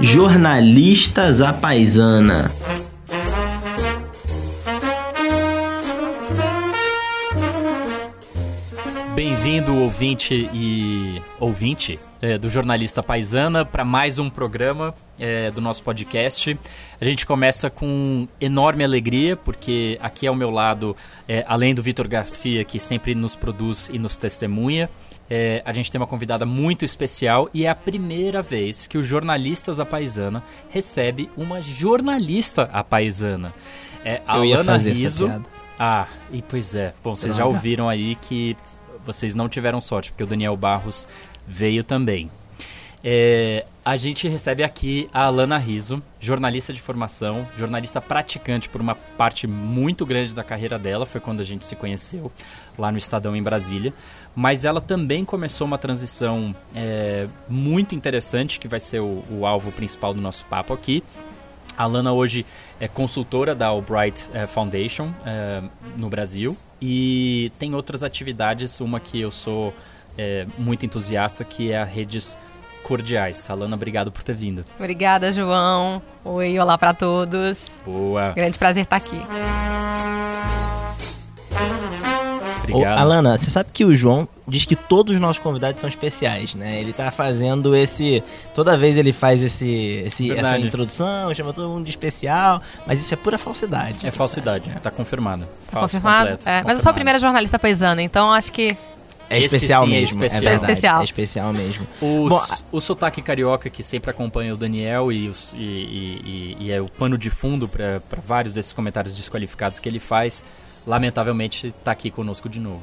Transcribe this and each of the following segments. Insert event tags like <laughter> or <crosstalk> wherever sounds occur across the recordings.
Jornalistas à Paisana. Bem-vindo, ouvinte e ouvinte é, do Jornalista Paisana, para mais um programa é, do nosso podcast. A gente começa com enorme alegria, porque aqui ao meu lado, é, além do Vitor Garcia, que sempre nos produz e nos testemunha, é, a gente tem uma convidada muito especial e é a primeira vez que o Jornalistas à Paisana recebe uma jornalista à paisana. É a Eu Alana fazer Riso. essa piada. Ah, e pois é. Bom, vocês já Droga. ouviram aí que vocês não tiveram sorte, porque o Daniel Barros veio também. É, a gente recebe aqui a Alana Riso, jornalista de formação, jornalista praticante por uma parte muito grande da carreira dela, foi quando a gente se conheceu lá no Estadão em Brasília. Mas ela também começou uma transição é, muito interessante, que vai ser o, o alvo principal do nosso papo aqui. A Lana hoje é consultora da Albright eh, Foundation eh, no Brasil e tem outras atividades, uma que eu sou eh, muito entusiasta, que é a Redes Cordiais. Alana, obrigado por ter vindo. Obrigada, João. Oi, olá pra todos. Boa, Grande prazer estar aqui. Ô, obrigado. Alana, você sabe que o João diz que todos os nossos convidados são especiais, né? Ele tá fazendo esse. Toda vez ele faz esse, esse- essa introdução, chama todo mundo de especial, mas isso é pura falsidade. É falsidade, tá confirmado. Falso Confirmado? completo, É, mas eu sou a primeira jornalista paisana, então acho que É Esse especial sim é mesmo. especial. É, verdade, É especial. É especial mesmo. O, Bom, o sotaque carioca que sempre acompanha o Daniel e, os- e- e- e é o pano de fundo para vários desses comentários desqualificados que ele faz, lamentavelmente tá aqui conosco de novo.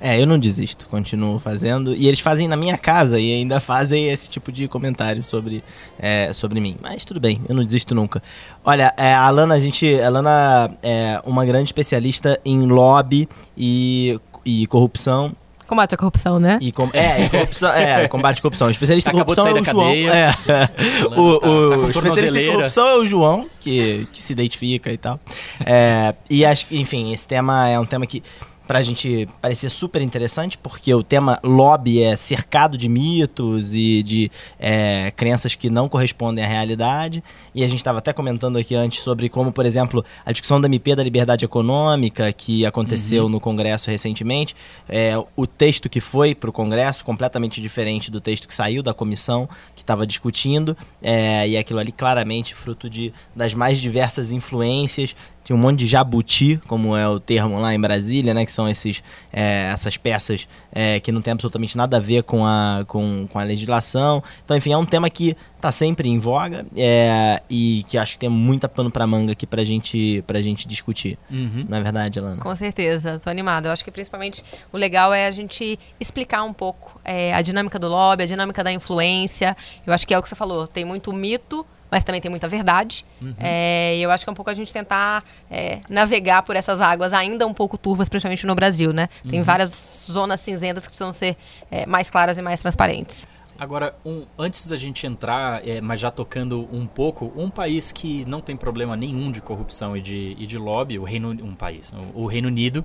É, eu não desisto, continuo fazendo. E eles fazem na minha casa e ainda <laughs> fazem esse tipo de comentário sobre, é, sobre mim. Mas tudo bem, eu não desisto nunca. Olha, é, a Alana, a gente. A Alana é uma grande especialista em lobby e, e corrupção. Combate à corrupção, né? E com, é, e corrupção, é, combate à corrupção. O especialista em Acabou de corrupção é sair o da João. cadeia. É. Alana O, tá- tá o especialista em corrupção é o João, que, que se identifica e tal. É, e acho que, enfim, esse tema é um tema que pra gente parecer super interessante, porque o tema lobby é cercado de mitos e de é, crenças que não correspondem à realidade. E a gente estava até comentando aqui antes sobre como, por exemplo, a discussão da MP da liberdade econômica, que aconteceu no Congresso recentemente, é, o texto que foi para o Congresso, completamente diferente do texto que saiu da comissão que estava discutindo, é, e aquilo ali claramente fruto de, das mais diversas influências. Tinha um monte de jabuti, como é o termo lá em Brasília, né? Que são esses, é, essas peças é, que não tem absolutamente nada a ver com a, com, com a legislação. Então, enfim, é um tema que está sempre em voga é, e que acho que tem muita pano para manga aqui pra gente, pra gente discutir. Uhum. Não é verdade, Alana? Com certeza, tô animada. Eu acho que principalmente o legal é a gente explicar um pouco é, a dinâmica do lobby, a dinâmica da influência. Eu acho que é o que você falou, tem muito mito, mas também tem muita verdade. É, e eu acho que é um pouco a gente tentar é, navegar por essas águas ainda um pouco turvas, principalmente no Brasil, né? Tem várias zonas cinzentas que precisam ser é, mais claras e mais transparentes. Agora, um- antes da gente entrar, é, mas já tocando um pouco, um país que não tem problema nenhum de corrupção e de, e de lobby, o Reino um país, o, o Reino Unido,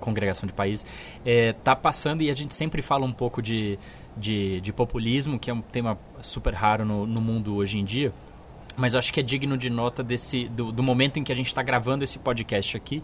congregação de países, está passando e a gente sempre fala um pouco de, de, de populismo, que é um tema super raro no, no mundo hoje em dia. Mas acho que é digno de nota desse, do, do momento em que a gente está gravando esse podcast aqui,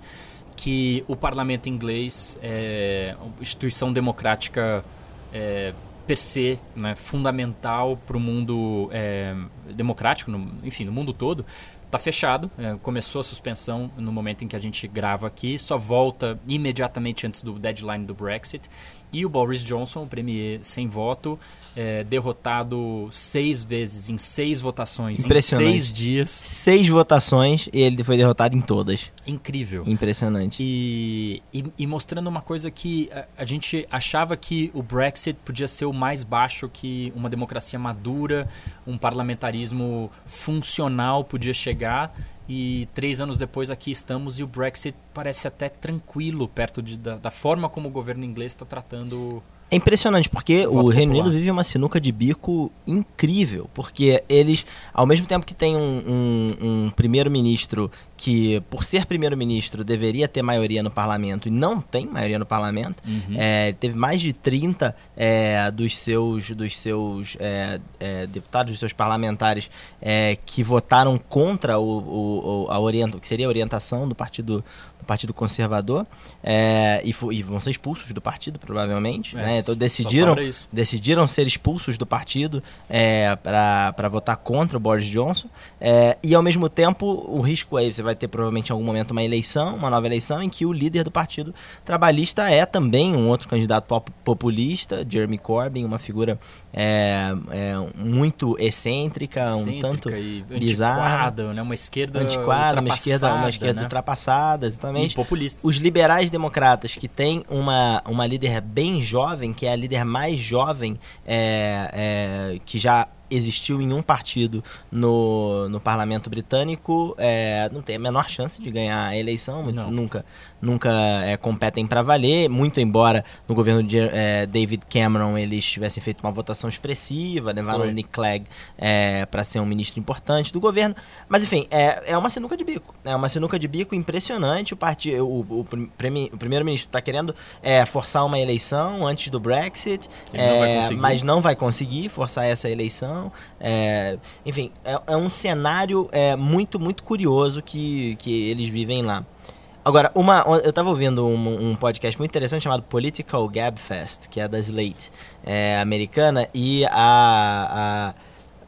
que o parlamento inglês é uma instituição democrática é, per se, né, fundamental para o mundo é, democrático, no- enfim, no mundo todo, está fechado. É, começou a suspensão no momento em que a gente grava aqui, só volta imediatamente antes do deadline do Brexit. E o Boris Johnson, o premier sem voto, é, derrotado seis vezes em seis votações em seis dias. Seis votações e ele foi derrotado em todas. Incrível. Impressionante. E, e, e mostrando uma coisa que a, a gente achava que o Brexit podia ser o mais baixo que uma democracia madura, um parlamentarismo funcional podia chegar. E três anos depois aqui estamos e o Brexit parece até tranquilo perto de, da, da forma como o governo inglês está tratando. É impressionante, porque Voto o Reino. Unido vive uma sinuca de bico incrível. Porque eles, ao mesmo tempo que tem um, um- um primeiro-ministro que, por ser primeiro-ministro, deveria ter maioria no parlamento e não tem maioria no parlamento. Uhum. É, teve mais de 30 é, dos seus, dos seus é, é, deputados, dos seus parlamentares é, que votaram contra o, o, o- a que seria a orientação do partido, do partido Conservador é, e, e vão ser expulsos do partido, provavelmente. É, né? Então decidiram, decidiram ser expulsos do partido é, para votar contra o Boris Johnson. É, e ao mesmo tempo, o risco aí, você vai ter provavelmente em algum momento uma eleição, uma nova eleição, em que o líder do partido trabalhista é também um outro candidato pop- populista, Jeremy Corbyn, uma figura é, é, muito excêntrica, um Excêntrica tanto e bizarra. né? Uma esquerda antiquada, uma esquerda, uma ultrapassada, esquerda né? ultrapassada, E exatamente populista. os liberais democratas, que tem uma, uma líder bem jovem, que é a líder mais jovem é, é, que já existiu em um partido no, no parlamento britânico, é, não tem a menor chance de ganhar a eleição, Não. nunca, nunca é, competem para valer, muito embora no governo de é, David Cameron eles tivessem feito uma votação expressiva, levaram Foi. o Nick Clegg para ser um ministro importante do governo, mas enfim, é, é uma sinuca de bico. É uma sinuca de bico impressionante. O, parti, o, o, premi- o primeiro-ministro está querendo é, forçar uma eleição antes do Brexit, não é, mas não vai conseguir forçar essa eleição. É, enfim, é, é um cenário é, muito, muito curioso que, que eles vivem lá. Agora, uma, eu estava ouvindo um, um podcast muito interessante chamado Political Gabfest, que é da Slate é, americana, e a,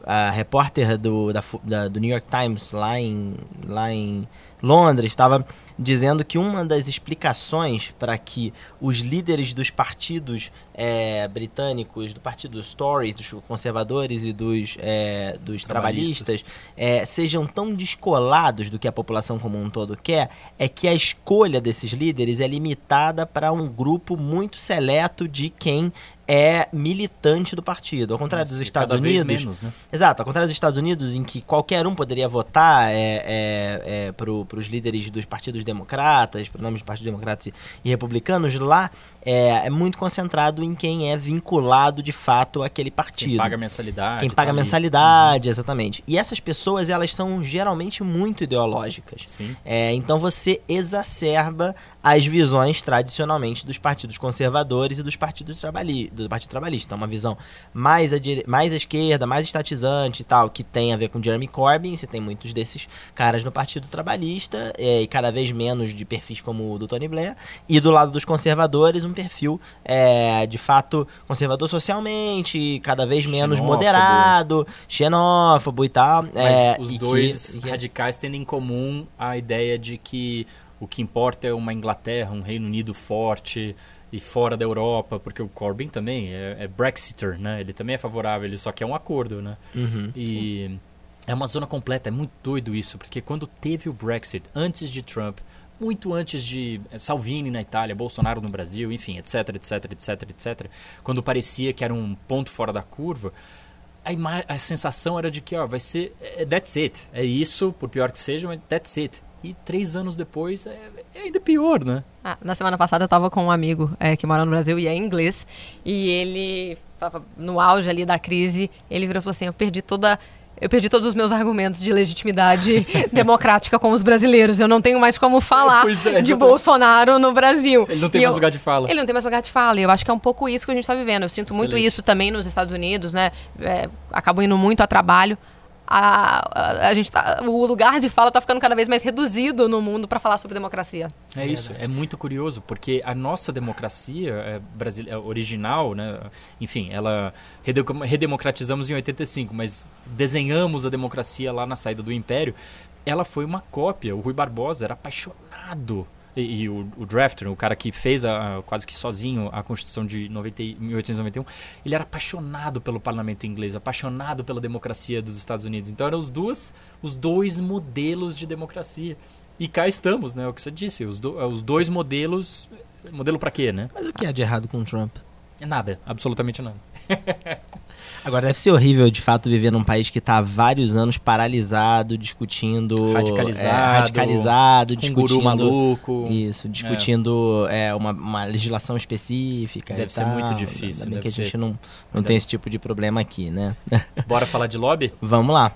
a, a repórter do, da, da- do New York Times lá em, lá em Londres estava dizendo que uma das explicações para que os líderes dos partidos é, britânicos, do partido dos Tories, dos conservadores e dos, é, dos Trabalhistas. trabalhistas, é, sejam tão descolados do que a população como um todo quer, é que a escolha desses líderes é limitada para um grupo muito seleto de quem é militante do partido. Ao contrário dos Estados Unidos, menos, né? Exato, ao contrário dos Estados Unidos, em que qualquer um poderia votar é, é, é, para os líderes dos partidos democratas, para nomes dos partidos democratas e, e republicanos, lá é, é muito concentrado em quem é vinculado de fato àquele partido. Quem paga mensalidade. Quem tá paga ali. mensalidade, exatamente. E essas pessoas, elas são geralmente muito ideológicas. Sim. É, então você exacerba as visões tradicionalmente dos partidos conservadores e dos partidos trabalhi do Partido Trabalhista. Então, uma visão mais à, mais à esquerda, mais estatizante e tal, que tem a ver com Jeremy Corbyn. Você tem muitos desses caras no Partido Trabalhista é, e cada vez menos de perfis como o do Tony Blair. E do lado dos conservadores, um perfil é, de fato conservador socialmente, cada vez menos Xenófobo. moderado, xenófobo e tal. Mas é, os e dois que- radicais têm em comum a ideia de que o que importa é uma Inglaterra, um Reino Unido forte e fora da Europa, porque o Corbyn também é, é Brexiter, né? Ele também é favorável, ele só quer um acordo, né? Uhum. E é uma zona completa, é muito doido isso, porque quando teve o Brexit, antes de Trump, muito antes de eh, Salvini na Itália, Bolsonaro no Brasil, enfim, etc, etc, etc, etc, quando parecia que era um ponto fora da curva, a, a sensação era de que, ó, vai ser, é, that's it, é isso, por pior que seja, mas that's it. E três anos depois é, é ainda pior, né? Ah, na semana passada eu tava com um amigo é, que mora no Brasil e é inglês. E ele no auge ali da crise. Ele virou e falou assim: Eu perdi toda. Eu perdi todos os meus argumentos de legitimidade <laughs> democrática com os brasileiros. Eu não tenho mais como falar é, de. Bolsonaro no Brasil. Ele não tem E mais eu- lugar de fala. Ele não tem mais lugar de fala. E eu acho que é um pouco isso que a gente está vivendo. Eu sinto muito Excelente. isso também nos Estados Unidos, né? É, acabo indo muito a trabalho. A, a, a gente tá, o lugar de fala está ficando cada vez mais reduzido no mundo para falar sobre democracia. É isso, é muito curioso, porque a nossa democracia é, brasile- é original, né? enfim, ela rede- redemocratizamos em 85, mas desenhamos a democracia lá na saída do Império, ela foi uma cópia. O Rui Barbosa era apaixonado. E, e o, o drafter, o cara que fez a- a- quase que sozinho a Constituição de 90, e- 1891, ele era apaixonado pelo parlamento inglês, apaixonado pela democracia dos Estados Unidos. Então eram os, duas, os dois modelos de democracia. E cá estamos, né? O que você disse, os, do- os dois modelos. Modelo pra quê, né? Mas o que há de errado com o Trump? Nada, absolutamente nada. <laughs> Agora, deve ser horrível, de fato, viver num país que está há vários anos paralisado, discutindo... Radicalizado, é, radicalizado, Com um discutindo... guru maluco. Isso, discutindo é, uma, uma legislação específica Deve ser tal. muito difícil, Ainda bem que a gente ser. não, não tem esse tipo de problema aqui, né? Bora falar de lobby? <laughs> Vamos lá.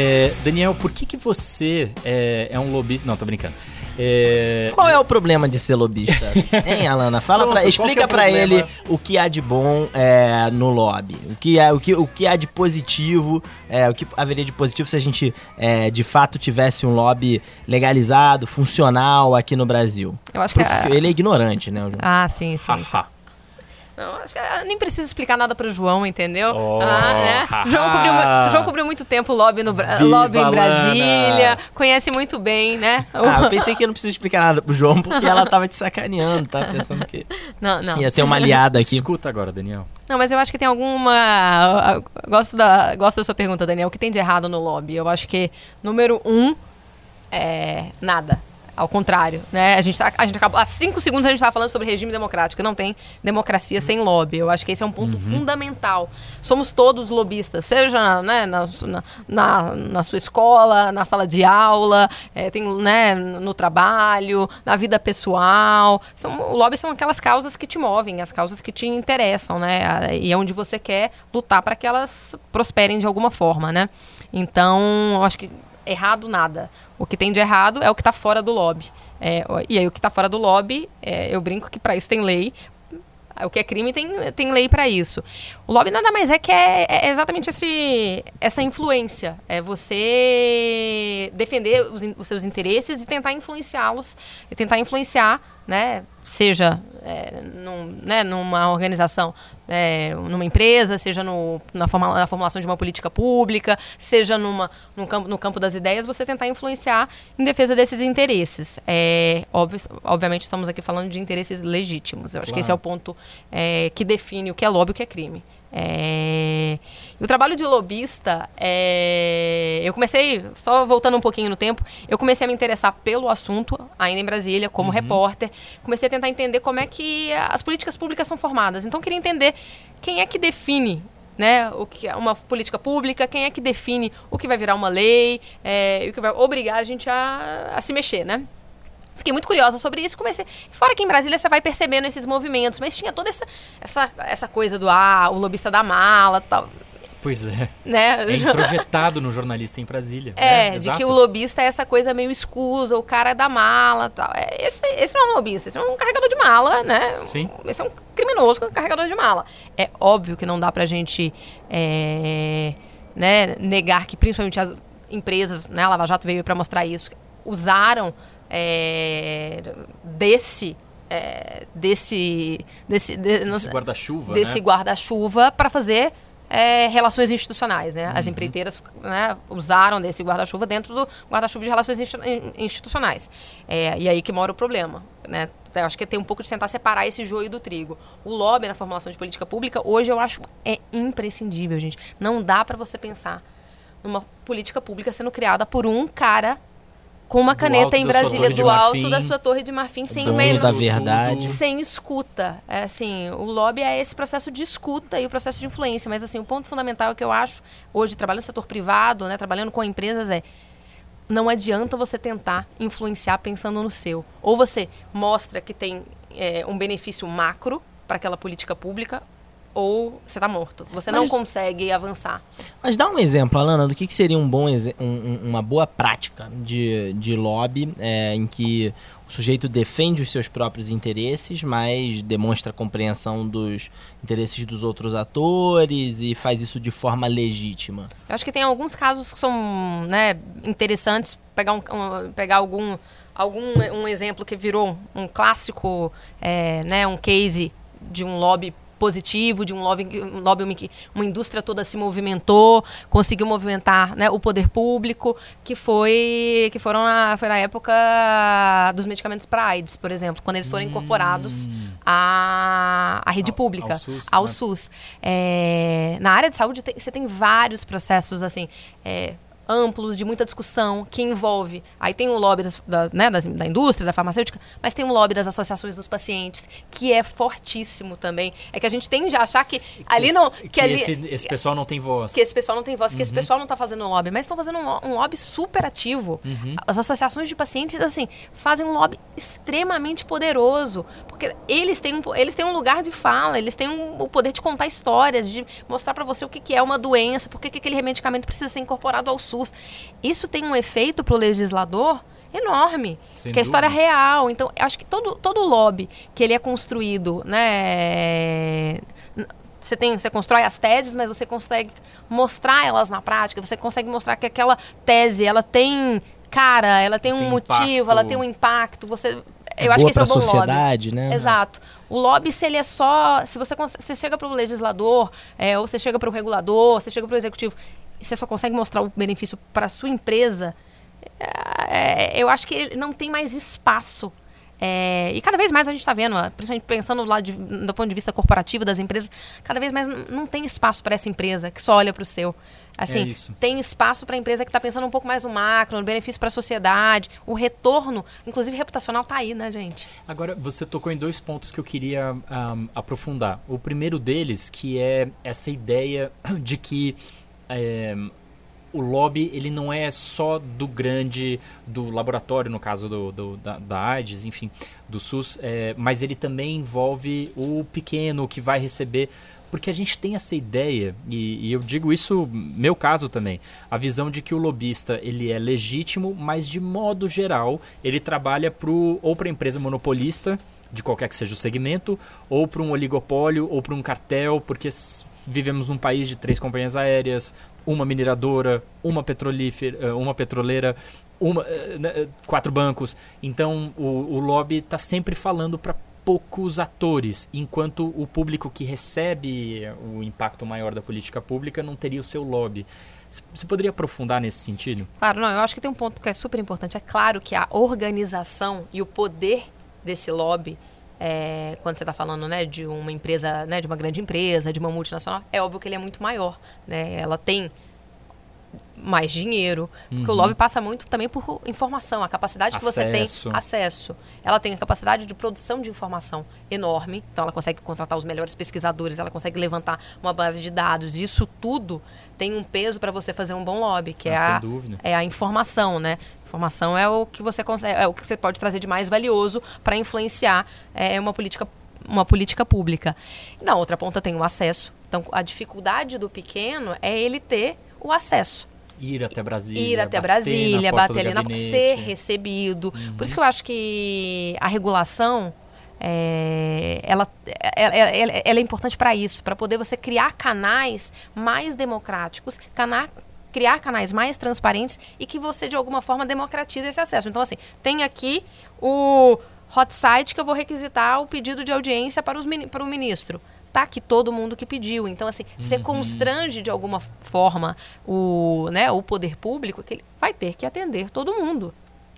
É, Daniel, por que, que você é, é um lobista? Não, tô brincando. É... Qual é o problema de ser lobista? <laughs> hein, Alana? Fala Pronto, pra, explica que é problema? ele o que há de bom é, no lobby. O que, é, o, que, o que há de positivo, é, o que haveria de positivo se a gente é, de fato tivesse um lobby legalizado, funcional aqui no Brasil. Eu acho que Porque é... ele é ignorante, né? Ah, sim, sim. Não, acho que eu nem preciso explicar nada pro João, entendeu? Oh, ah, né? <laughs> João, cobriu, João cobriu muito tempo lobby, no, Viva, lobby em Brasília, Lana. conhece muito bem, né? Ah, eu pensei que eu não preciso explicar nada pro João, porque ela tava te sacaneando, tá? Pensando que não, não. ia ter uma aliada aqui. Escuta agora, Daniel. Não, mas eu acho que tem alguma. Gosto da, gosto da sua pergunta, Daniel. O que tem de errado no lobby? Eu acho que, número um, é nada. Ao contrário, né? A gente, tá, a gente acabou. Há cinco segundos a gente estava falando sobre regime democrático. Não tem democracia sem lobby. Eu acho que esse é um ponto fundamental. Somos todos lobistas, seja né, na, na, na, sua escola, na sala de aula, é, tem, né, no trabalho, na vida pessoal. São, o lobby são aquelas causas que te movem, as causas que te interessam, né? E é onde você quer lutar para que elas prosperem de alguma forma, né? Então, eu acho que errado nada. O que tem de errado é o que está fora do lobby. É, e aí o que está fora do lobby, é, eu brinco que para isso tem lei. O que é crime tem, tem lei para isso. O lobby nada mais é que é, é exatamente esse, essa influência. É você defender os, os seus interesses e tentar influenciá-los. E tentar influenciar, né? Seja é, num- né, numa organização, é, numa empresa, seja no, na, forma- na formulação de uma política pública, seja numa, num campo, no campo das ideias, você tentar influenciar em defesa desses interesses. É, óbvio, obviamente, estamos aqui falando de interesses legítimos. Eu acho que esse é o ponto é, que define o que é lobby e o que é crime. É, o trabalho de lobista, é, eu comecei, só voltando um pouquinho no tempo, eu comecei a me interessar pelo assunto, ainda em Brasília, como repórter. Comecei a tentar entender como é que as políticas públicas são formadas. Então, eu queria entender quem é que define né, o que é uma política pública, quem é que define o que vai virar uma lei, é, e o que vai obrigar a gente a, a se mexer, né? Fiquei muito curiosa sobre isso, comecei. Fora que em Brasília você vai percebendo esses movimentos, mas tinha toda essa, essa, essa coisa do ah, o lobista da mala, tal, Pois é. né? É introjetado no jornalista em Brasília. É, né? de que o lobista é essa coisa meio escusa, o cara é da mala tal. É, esse, esse não é um lobista, esse é um carregador de mala, né? Sim. Esse é um criminoso carregador de mala. É óbvio que não dá pra gente é, né, negar que principalmente as empresas, né, a Lava Jato veio pra mostrar isso, usaram é, desse. é, desse. desse de- não Esse sei- guarda-chuva, desse né? guarda-chuva para fazer é, relações institucionais, né? As empreiteiras né, usaram desse guarda-chuva dentro do guarda-chuva de relações insti- in- institucionais. É, e aí que mora o problema, né? Eu acho que tem um pouco de tentar separar esse joio do trigo. O lobby na formulação de política pública, hoje eu acho é imprescindível, gente. Não dá para você pensar numa política pública sendo criada por um cara com uma caneta em Brasília, do alto da sua torre de marfim, sem o Dono menor da verdade. sem escuta. É, assim, o lobby é esse processo de escuta e o processo de influência. Mas assim, o ponto fundamental que eu acho, hoje, trabalhando no setor privado, né, trabalhando com empresas, é não adianta você tentar influenciar pensando no seu. Ou você mostra que tem é, um benefício macro para aquela política pública, ou você está morto. Você não Mas- consegue avançar. Mas dá um exemplo, Alana, do que, que seria um bom um- uma boa prática de, de lobby é, em que o sujeito defende os seus próprios interesses, mas demonstra compreensão dos interesses dos outros atores e faz isso de forma legítima. Eu acho que tem alguns casos que são né, interessantes. Pegar, um, um- pegar algum, algum um exemplo que virou um clássico, é, né, um case de um lobby positivo, de um lobby, um lobby que uma indústria toda se movimentou, conseguiu movimentar né, o poder público, que foi que foram na, foi na época dos medicamentos para AIDS, por exemplo, quando eles foram incorporados à, à rede Ao- pública, ao SUS, ao né? SUS. É, na área de saúde tem- você tem vários processos assim é, amplos de muita discussão que envolve aí tem o lobby das- da, né, das- da indústria da farmacêutica mas tem o lobby das associações dos pacientes que é fortíssimo também é que a gente tende a achar que, ali não que, que ali esse, esse pessoal não tem voz. que esse pessoal não tem voz, que esse pessoal não está fazendo lobby, mas estão fazendo um, um lobby super ativo. As associações de pacientes, assim, fazem um lobby extremamente poderoso, porque eles têm um, eles têm um lugar de fala, eles têm um- o poder de contar histórias, de mostrar para você o que, que é uma doença, por que que aquele medicamento precisa ser incorporado ao SUS. SUS. Isso tem um efeito para o legislador enorme, Sem que é a história real. Então, eu acho que todo, todo lobby que ele é construído, né? Você tem, você constrói as teses, mas você consegue mostrar elas na prática. Você consegue mostrar que aquela tese, ela tem cara, ela tem um Tem motivo, impacto. esse um impacto. Você, É eu acho boa que esse é o bom lobby. sociedade, né? Exato. O lobby, se ele é só. Se você, você chega para o legislador, é, ou você chega para o regulador, você chega para o executivo, você só consegue mostrar o benefício para sua empresa, é, eu acho que não tem mais espaço. É, e cada vez mais a gente está vendo, principalmente pensando lá de- do ponto de vista corporativo das empresas, cada vez mais não tem espaço para essa empresa que só olha para o seu. Assim, isso. tem espaço para a empresa que está pensando um pouco mais no macro, no benefício para a sociedade, o retorno, inclusive reputacional, tá aí, né, gente? Agora, você tocou em dois pontos que eu queria ahm, aprofundar. O primeiro deles, que é essa ideia de que é, o lobby ele não é só do grande, do laboratório, no caso do, do- da, da AIDS, enfim, do SUS, é, mas ele também envolve o pequeno que vai receber. Porque a gente tem essa ideia, e, e eu digo isso, meu caso também, a visão de que o lobista ele é legítimo, mas de modo geral ele trabalha pro, ou para a empresa monopolista, de qualquer que seja o segmento, ou para um oligopólio, ou para um cartel, porque vivemos num país de três companhias aéreas, uma mineradora, uma petrolífera, eh, uma petroleira, uma, eh, né, quatro bancos. Então o, o lobby está sempre falando para poucos atores, enquanto o público que recebe o impacto maior da política pública não teria o seu lobby. Você poderia aprofundar nesse sentido? Claro, não, eu acho que tem um ponto que é super importante. É claro que a organização e o poder desse lobby, é, quando você está falando né, de uma empresa, né, de uma grande empresa, de uma multinacional, é óbvio que ele é muito maior. Né? Ela tem mais dinheiro, porque o Uhum. lobby passa muito também por informação, a capacidade que você tem Acesso. acesso. Ela tem a capacidade de produção de informação enorme, então ela consegue contratar os melhores pesquisadores, ela consegue levantar uma base de dados. Isso tudo tem um peso para você fazer um bom lobby, que é Ah, sem a dúvida. é a informação, né? Informação é o que você consegue, é o que você pode trazer de mais valioso para influenciar é, uma política uma política pública. Na outra ponta tem o acesso. Então, a dificuldade do pequeno é ele ter o acesso. Ir até Brasília. Ir até bater Brasília, bater ali na ser recebido. Por isso que eu acho que a regulação é, ela, ela, ela- ela é importante para isso, para poder você criar canais mais democráticos, cana criar canais mais transparentes e que você de alguma forma democratize esse acesso. Então assim, tem aqui o hot site que eu vou requisitar o pedido de audiência para, os, para o ministro. Tá aqui todo mundo que pediu. Então, assim, você constrange de alguma forma o, né, o poder público que ele vai ter que atender todo mundo.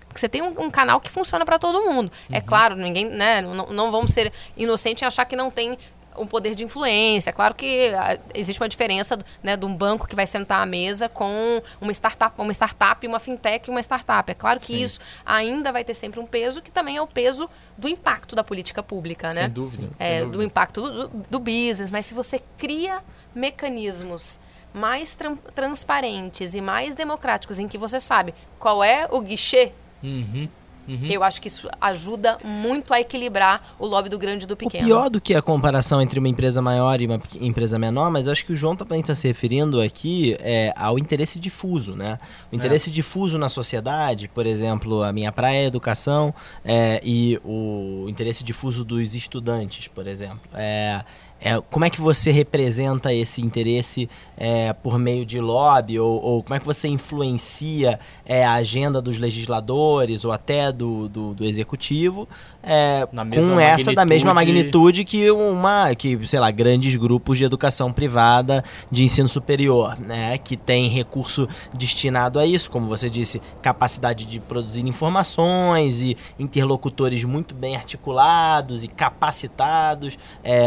Porque você tem um, um canal que funciona para todo mundo. É claro, ninguém, né, não, não vamos ser inocentes em achar que não tem um poder de influência. É claro que ah, existe uma diferença né, de um banco que vai sentar à mesa com uma startup, uma startup, uma fintech e uma startup. É claro que Sim. isso ainda vai ter sempre um peso que também é o peso do impacto da política pública, né? Sem dúvida. é, sem do dúvida. impacto do, do business, mas se você cria mecanismos mais tran- transparentes e mais democráticos em que você sabe qual é o guichê, Uhum, uhum. eu acho que isso ajuda muito a equilibrar o lobby do grande e do O pequeno. pior do que a comparação entre uma empresa maior e uma empresa menor, mas eu acho que o João também está se referindo aqui é, ao interesse difuso, né? O interesse difuso na sociedade, por exemplo, a minha praia é educação é, e o interesse difuso dos estudantes, por exemplo. É, é, como é que você representa esse interesse é, por meio de lobby? Ou, ou como é que você influencia é, a agenda dos legisladores ou até do, do, do executivo é, com essa da mesma magnitude- que uma que sei lá grandes grupos de educação privada de ensino superior né? Que tem recurso destinado a isso como você disse capacidade de produzir informações e interlocutores muito bem articulados e capacitados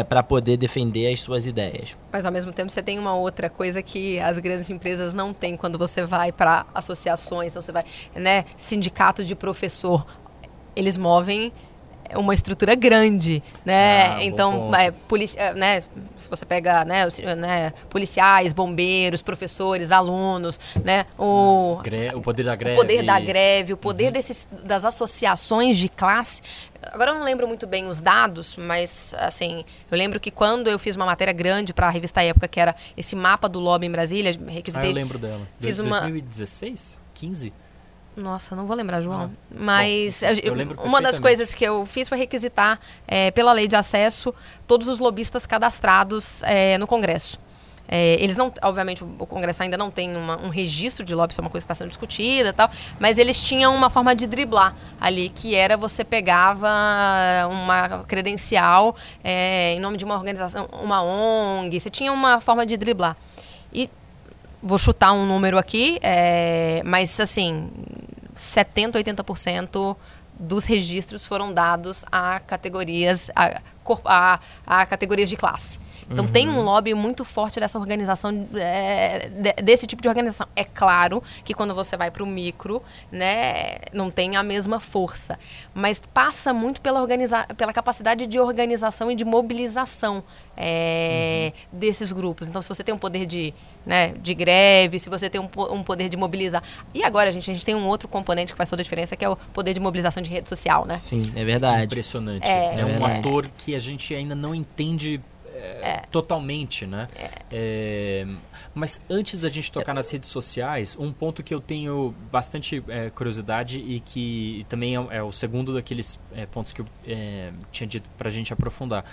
para poder defender as suas ideias. Mas ao mesmo tempo você tem uma outra coisa que as grandes empresas não têm quando você vai para associações, então você vai, né, sindicato de professor, eles movem uma estrutura grande, né? Ah, então, é, é, né? Se você pega, né, os, né, policiais, bombeiros, professores, alunos, né? O, o poder da greve, o poder da greve, o poder uhum. desses, das associações de classe. Agora eu não lembro muito bem os dados, mas assim, eu lembro que quando eu fiz uma matéria grande para a revista Época, que era esse mapa do lobby em Brasília, requisitei. Ah, eu lembro dela. Fiz 2016? uma 15? Nossa, não vou lembrar, João. Ah, Mas bom, eu, eu uma das coisas que eu fiz foi requisitar, é, pela lei de acesso, todos os lobistas cadastrados é, no Congresso. É, eles não, obviamente, o Congresso ainda não tem uma, um registro de lobby, isso é uma coisa que está sendo discutida tal, mas eles tinham uma forma de driblar ali, que era você pegava uma credencial é, em nome de uma organização, uma ONG, você tinha uma forma de driblar. E vou chutar um número aqui, é, mas assim, 70, 80% dos registros foram dados a categorias, a, a, a categorias de classe. Então uhum. tem um lobby muito forte dessa organização, é, desse tipo de organização. É claro que quando você vai para o micro, né, não tem a mesma força, mas passa muito pela, organiza pela capacidade de organização e de mobilização é, uhum. desses grupos. Então, se você tem um poder de, né, de greve, se você tem um, um, poder de mobilizar. E agora, gente, a gente tem um outro componente que faz toda a diferença, que é o poder de mobilização de rede social, né? Sim, é verdade. Impressionante. É, é um ator que a gente ainda não entende é. totalmente, né? É. é. mas antes da gente tocar nas redes sociais, um ponto que eu tenho bastante é, curiosidade e que também é, o segundo daqueles pontos que eu tinha dito para a gente aprofundar,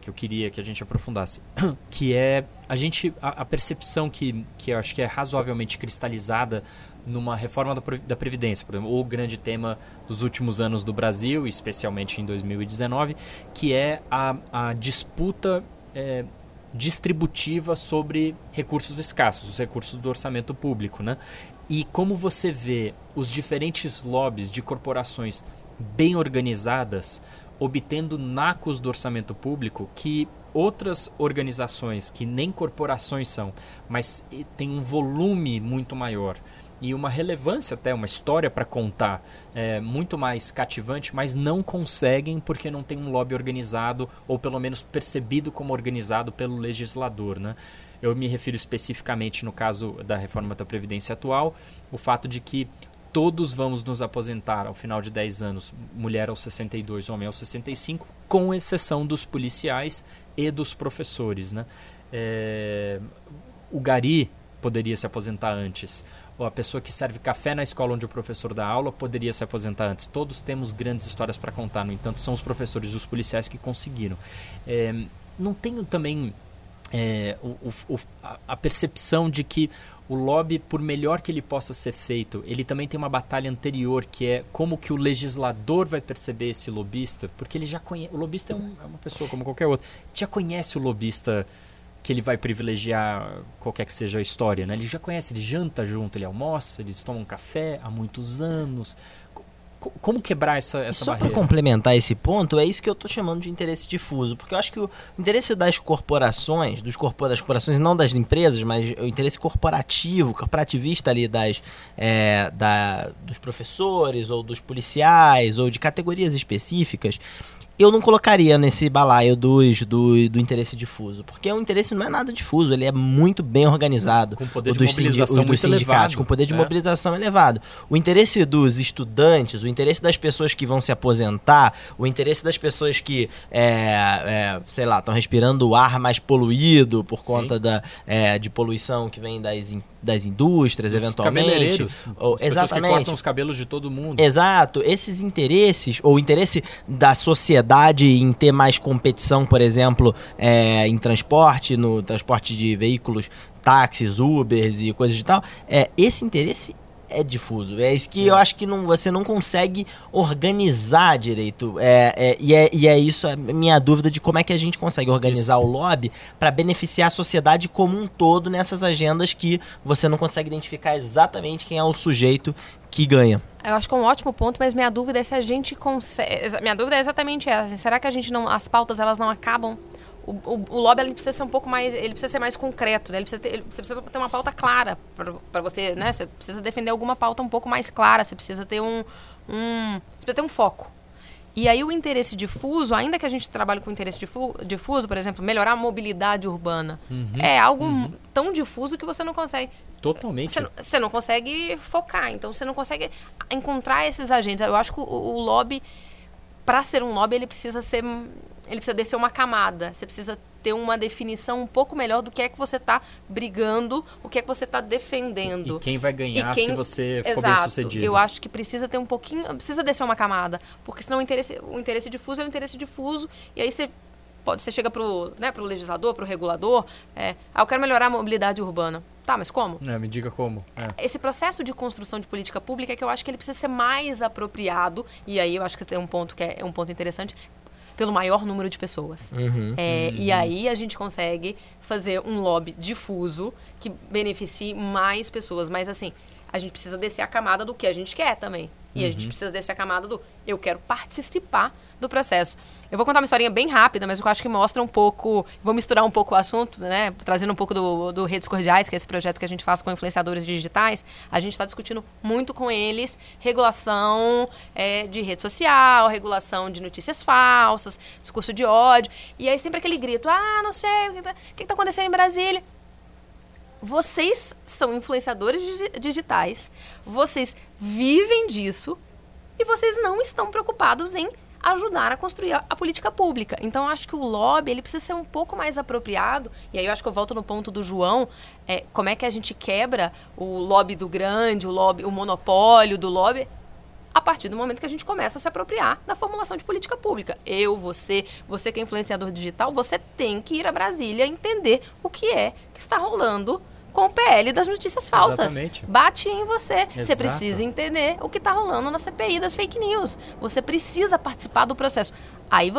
que eu queria que a gente aprofundasse, <clears throat> que é a gente a, a percepção que, que eu acho que é razoavelmente cristalizada numa reforma da, Previdência, por exemplo, o grande tema dos últimos anos do Brasil, especialmente em 2019, que é a, a disputa é, distributiva sobre recursos escassos, os recursos do orçamento público. Né? E como você vê os diferentes lobbies de corporações bem organizadas obtendo nacos do orçamento público que outras organizações que nem corporações são, mas têm um volume muito maior e uma relevância até, uma história para contar é, muito mais cativante, mas não conseguem porque não tem um lobby organizado ou pelo menos percebido como organizado pelo legislador, né? Eu me refiro especificamente no caso da reforma da Previdência atual, o fato de que todos vamos nos aposentar ao final de 10 anos, mulher aos 62, homem aos 65, com exceção dos policiais e dos professores, né? É, o Gari poderia se aposentar antes ou a pessoa que serve café na escola onde o professor dá aula poderia se aposentar antes. Todos temos grandes histórias para contar, no entanto, são os professores e os policiais que conseguiram. É, não tenho também é, o, o, a percepção de que o lobby, por melhor que ele possa ser feito, ele também tem uma batalha anterior, que é como que o legislador vai perceber esse lobista, porque ele já conhece. O lobista é, um, é uma pessoa como qualquer outra. Já conhece o lobista que ele vai privilegiar qualquer que seja a história, né? Ele já conhece, ele janta junto, ele almoça, eles tomam café há muitos anos. como quebrar essa, essa Só para complementar esse ponto, é isso que eu estou chamando de interesse difuso, porque eu acho que o interesse das corporações, dos corpor das corporações, não das empresas, mas o interesse corporativo, corporativista ali das, é, da, dos professores ou dos policiais ou de categorias específicas, eu não colocaria nesse balaio dos, do, do interesse difuso, porque o interesse não é nada difuso, ele é muito bem organizado. Com poder de mobilização dos sindicatos, elevado, com poder de é. mobilização elevado. O interesse dos estudantes, o interesse das pessoas que vão se aposentar, o interesse das pessoas que, é, é, sei lá, estão respirando o ar mais poluído por conta da, é, de poluição que vem das das indústrias, os eventualmente. Ou, exatamente. Que cortam os cabelos de todo mundo. Exato. Esses interesses, ou o interesse da sociedade em ter mais competição, por exemplo, é, em transporte, no transporte de veículos, táxis, Ubers e coisas de tal, é, esse interesse é difuso. É isso que é. eu acho que não, você não consegue organizar direito. É, é, e, é, e é isso a minha dúvida de como é que a gente consegue organizar isso. o lobby para beneficiar a sociedade como um todo nessas agendas que você não consegue identificar exatamente quem é o sujeito que ganha. Eu acho que é um ótimo ponto, mas minha dúvida é se a gente consegue. Minha dúvida é exatamente essa. Será que a gente não. As pautas elas não acabam o, o, o, lobby ele precisa ser um pouco mais, ele precisa ser mais concreto, né? Ele precisa ter, ele, você precisa ter uma pauta clara para você, né? Você precisa defender alguma pauta um pouco mais clara, você precisa ter um, um você precisa ter um foco. E aí o interesse difuso, ainda que a gente trabalhe com interesse difu difuso, por exemplo, melhorar a mobilidade urbana, Uhum. é algo tão difuso que você não consegue Totalmente. você não, você não consegue focar, então você não consegue encontrar esses agentes. Eu acho que o, o lobby, para ser um lobby, ele precisa ser. Ele precisa descer uma camada. Você precisa ter uma definição um pouco melhor do que é que você está brigando, o que é que você está defendendo. E quem vai ganhar quem- se você for bem Exato. sucedido. Eu acho que precisa ter um pouquinho, precisa descer uma camada, porque senão o interesse, o interesse difuso é o interesse difuso e aí você pode, você chega pro, né, pro legislador, pro regulador, é, ah, eu quero melhorar a mobilidade urbana. Tá, mas como? É, me diga como. É. Esse processo de construção de política pública é que eu acho que ele precisa ser mais apropriado e aí eu acho que tem um ponto que é, é um ponto interessante pelo maior número de pessoas. Uhum. É, E aí a gente consegue fazer um lobby difuso que beneficie mais pessoas. Mas assim, a gente precisa descer a camada do que a gente quer também. E a gente precisa descer a camada do eu quero participar do processo. Eu vou contar uma historinha bem rápida, mas eu acho que mostra um pouco. Vou misturar um pouco o assunto, né? Trazendo um pouco do, do Redes Cordiais, que é esse projeto que a gente faz com influenciadores digitais. A gente está discutindo muito com eles regulação é, de rede social, regulação de notícias falsas, discurso de ódio. E aí sempre aquele grito: ah, não sei, o que está tá acontecendo em Brasília? Vocês são influenciadores digi- digitais, vocês vivem disso e vocês não estão preocupados em ajudar a construir a, política pública. Então, acho que o lobby ele precisa ser um pouco mais apropriado. E aí eu acho que eu volto no ponto do João, é, como é que a gente quebra o lobby do grande, o lobby, o monopólio do lobby, a partir do momento que a gente começa a se apropriar da formulação de política pública. Eu, você, você que é influenciador digital, você tem que ir a Brasília entender o que é que está rolando com o PL das notícias falsas. Exatamente. Bate em você. Você Exato. precisa entender o que está rolando na CPI das fake news. Você precisa participar do processo. Aí,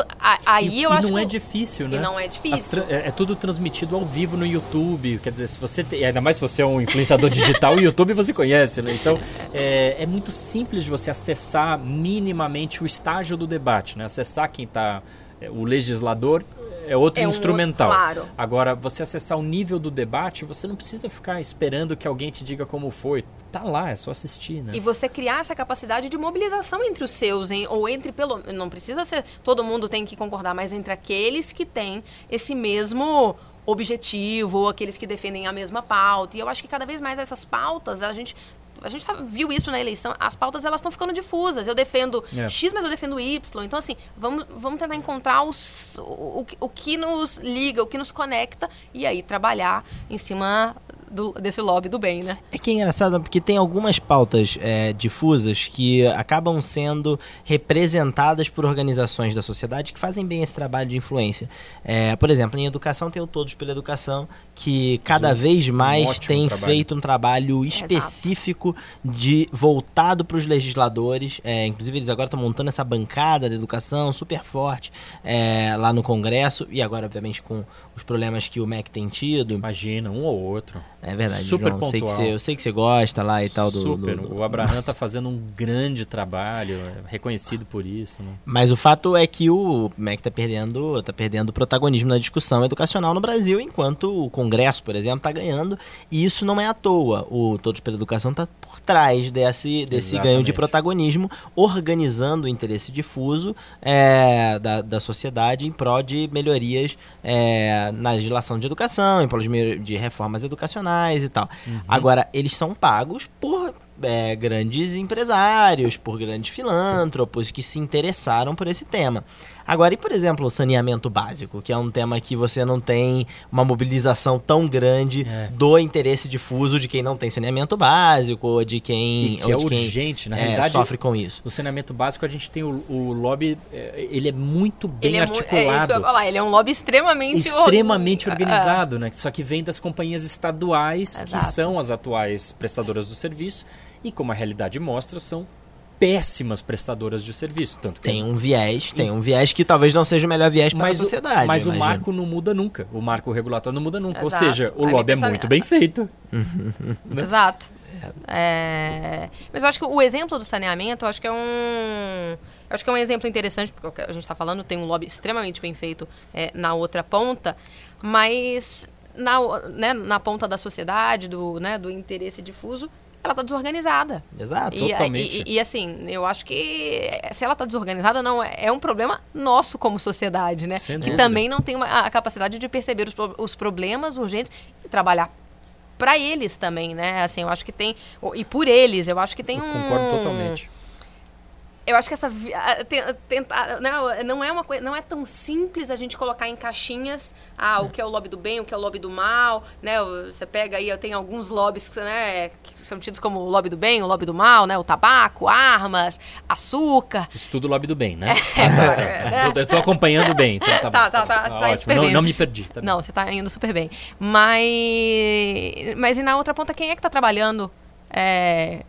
aí e, eu e acho não que é o- difícil, né? E não é difícil. É, é tudo transmitido ao vivo no YouTube. Quer dizer, se você tem, ainda mais se você é um influenciador digital, o YouTube você conhece, né? Então é, é muito simples de você acessar minimamente o estágio do debate, né? Acessar quem está. o legislador é outro É um instrumental. outro- claro. Agora, você acessar o nível do debate, você não precisa ficar esperando que alguém te diga como foi. Tá lá, é só assistir, né? E você criar essa capacidade de mobilização entre os seus, hein? ou entre pelo. Não precisa ser todo mundo tem que concordar, mas entre aqueles que têm esse mesmo objetivo, ou aqueles que defendem a mesma pauta. E eu acho que cada vez mais essas pautas, a gente. A gente sabe- viu isso na eleição, as pautas elas estão ficando difusas. Eu defendo É. X, mas eu defendo Y. Então, assim, vamos, vamos tentar encontrar os, o, o que- o que nos liga, o que nos conecta, e aí trabalhar em cima do- desse lobby do bem, né? É que é engraçado porque tem algumas pautas é, difusas que acabam sendo representadas por organizações da sociedade que fazem bem esse trabalho de influência. É, por exemplo, em educação tem o Todos pela Educação, que cada um vez mais ótimo tem trabalho. feito um trabalho específico de voltado para os legisladores. É, inclusive, eles agora estão montando essa bancada de educação super forte é, lá no Congresso, e agora, obviamente, com os problemas que o MEC tem tido. Imagina, um ou outro. É verdade, Super João. Sei você, eu sei que você gosta lá e tal do. Super. do- do- O Abraham <laughs> tá fazendo um grande trabalho, é reconhecido por isso, né? Mas o fato é que o MEC tá perdendo, tá perdendo protagonismo na discussão educacional no Brasil, enquanto o Congresso, por exemplo, está ganhando. E isso não é à toa. O Todos pela Educação está por trás desse, desse ganho de protagonismo, organizando o interesse difuso é, da, da sociedade em prol de melhorias é, na legislação de educação, em prol de, reformas educacionais e tal. Agora, eles são pagos por é, grandes empresários, por grandes filântropos que se interessaram por esse tema. Agora, e por exemplo, o saneamento básico, que é um tema que você não tem uma mobilização tão grande É. do interesse difuso de quem não tem saneamento básico, ou de quem, E que ou é de quem urgente, na é, realidade. sofre com isso. No saneamento básico, a gente tem o, o lobby, é, ele é muito bem Ele é, mu- é isso que eu ia articulado. falar, ele é um lobby extremamente... extremamente or- organizado, né? Só que vem das companhias estaduais, que Exato. são as atuais prestadoras do serviço, e como a realidade mostra, são péssimas prestadoras de serviço. Tanto que Tem um viés, tem um viés que talvez não seja o melhor viés para a o, sociedade. mas o marco não muda nunca. O marco regulatório não muda nunca. Exato. Ou seja, o Aí lobby é muito bem feito. <laughs> É, exato. É, Mas eu acho que o exemplo do saneamento, eu acho que é um... eu acho que é um exemplo interessante, porque a gente está falando tem um lobby extremamente bem feito é, na outra ponta, mas na, né, na ponta da sociedade, do, né, do interesse difuso, ela está desorganizada. Exato. E, Totalmente. e- e, assim, eu acho que se ela está desorganizada, não é, é um problema nosso como sociedade, né? Sem que dúvida. também não tem uma- a capacidade de perceber os, os problemas urgentes e trabalhar para eles também, né? Assim, eu acho que tem e por eles, eu acho que tem Eu um concordo totalmente. Eu acho que essa tentar não, não é uma coisa não é tão simples a gente colocar em caixinhas ah, o que é o lobby do bem o que é o lobby do mal né você pega aí tem alguns lobbies né, que são tidos como o lobby do bem o lobby do mal né o tabaco armas açúcar Isso tudo lobby do bem, né? é, Eu tô- Eu tô acompanhando bem. Então tá, Tá, tá, tá, tá super não, bem. não me perdi. tá. Não, você tá indo super bem. Mas. Mas e na outra ponta, quem é que tá trabalhando é,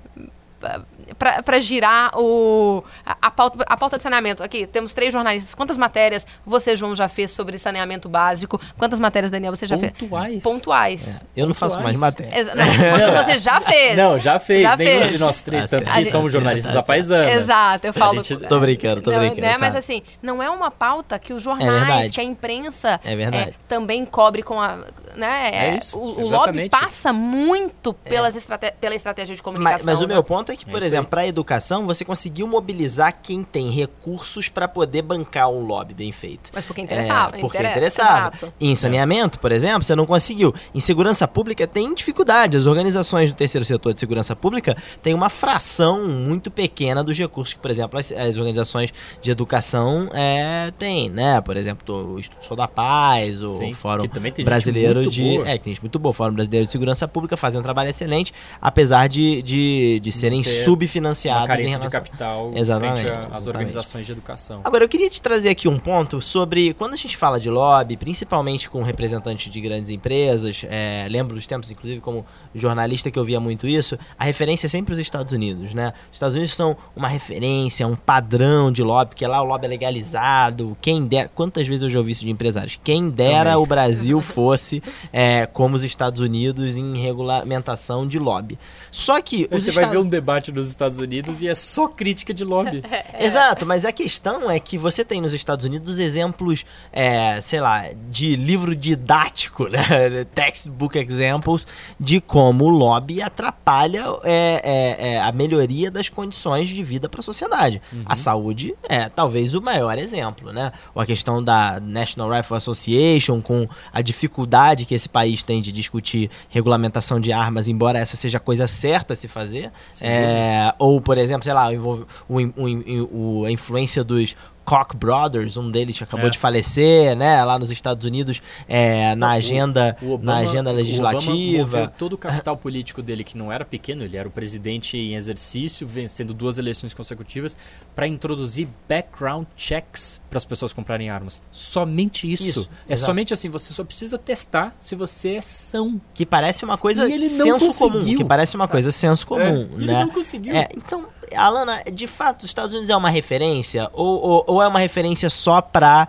pra girar o, a, a pauta, a pauta de saneamento? Aqui, temos três jornalistas. Quantas matérias você, João, já fez sobre saneamento básico? Quantas matérias, Daniel, você já fez? Pontuais. Pontuais. Eu não faço mais Pontuais. matéria. Exa- Não, quantas <laughs> você já fez? Não, já fez. Já Nenhum fez. de nós três, Ah, tanto que gente- somos jornalistas Tá da paisana. Exato, eu falo. gente- Tô brincando, tô Não, brincando, né, Mas claro. assim, não é uma pauta que os É jornais, verdade. que a imprensa É verdade. também cobre com a. Né, É isso, o, o lobby passa muito pelas estrate- pela estratégia de comunicação. Mas, mas o né? meu ponto é que, É por isso exemplo, para a educação, você conseguiu mobilizar quem tem recursos para poder bancar um lobby bem feito. Mas porque interessava. É, porque intere- interessava. Exato. Em saneamento, por exemplo, você não conseguiu. Em segurança pública tem dificuldade. As organizações do terceiro setor de segurança pública têm uma fração muito pequena dos recursos que, por exemplo, as, as organizações de educação é, têm, né? Por exemplo, o Instituto Sou da Paz, o Sim, Fórum que também tem gente Brasileiro muito de. boa. É, que tem gente muito boa. O Fórum Brasileiro de Segurança Pública fazem um trabalho excelente, apesar de, de, de serem ter subfinanciados Uma em carência de relação. capital Exatamente, frente às organizações de educação. Agora, eu queria te trazer aqui um ponto sobre quando a gente fala de lobby, principalmente com representantes de grandes empresas, é, lembro dos tempos, inclusive, como jornalista que eu via muito isso, a referência é sempre os Estados Unidos, né? Os Estados Unidos são uma referência, um padrão de lobby, porque lá o lobby é legalizado, quem dera... Quantas vezes eu já ouvi isso de empresários? Quem dera Também. o Brasil <laughs> fosse é, como os Estados Unidos em regulamentação de lobby. Só que os Você vai Estados ver um debate nos Estados Unidos e é só crítica de lobby. <laughs> Exato, mas a questão é que você tem nos Estados Unidos exemplos, é, sei lá, de livro didático, né? <laughs> Textbook examples de como o lobby atrapalha é, é, é, a melhoria das condições de vida para a sociedade. A saúde é talvez o maior exemplo, né? Ou a questão da National Rifle Association com a dificuldade que esse país tem de discutir regulamentação de armas, embora essa seja a coisa certa a se fazer. É, ou, por exemplo, sei lá, o, o, o- a influência dos Koch Brothers, um deles que acabou É. de falecer, né, lá nos Estados Unidos, é, na O- agenda, o Obama- na agenda legislativa. todo o capital político dele, que não era pequeno, ele era o presidente em exercício, vencendo duas eleições consecutivas, para introduzir background checks para as pessoas comprarem armas. Somente isso. Isso, é exato. somente assim, você só precisa testar se você é são. Que parece uma coisa ele não senso comum. conseguiu. Que parece uma coisa senso comum, É, ele né? não conseguiu. É, então, Alana, de fato, os Estados Unidos é uma referência? Ou, ou, ou é uma referência só para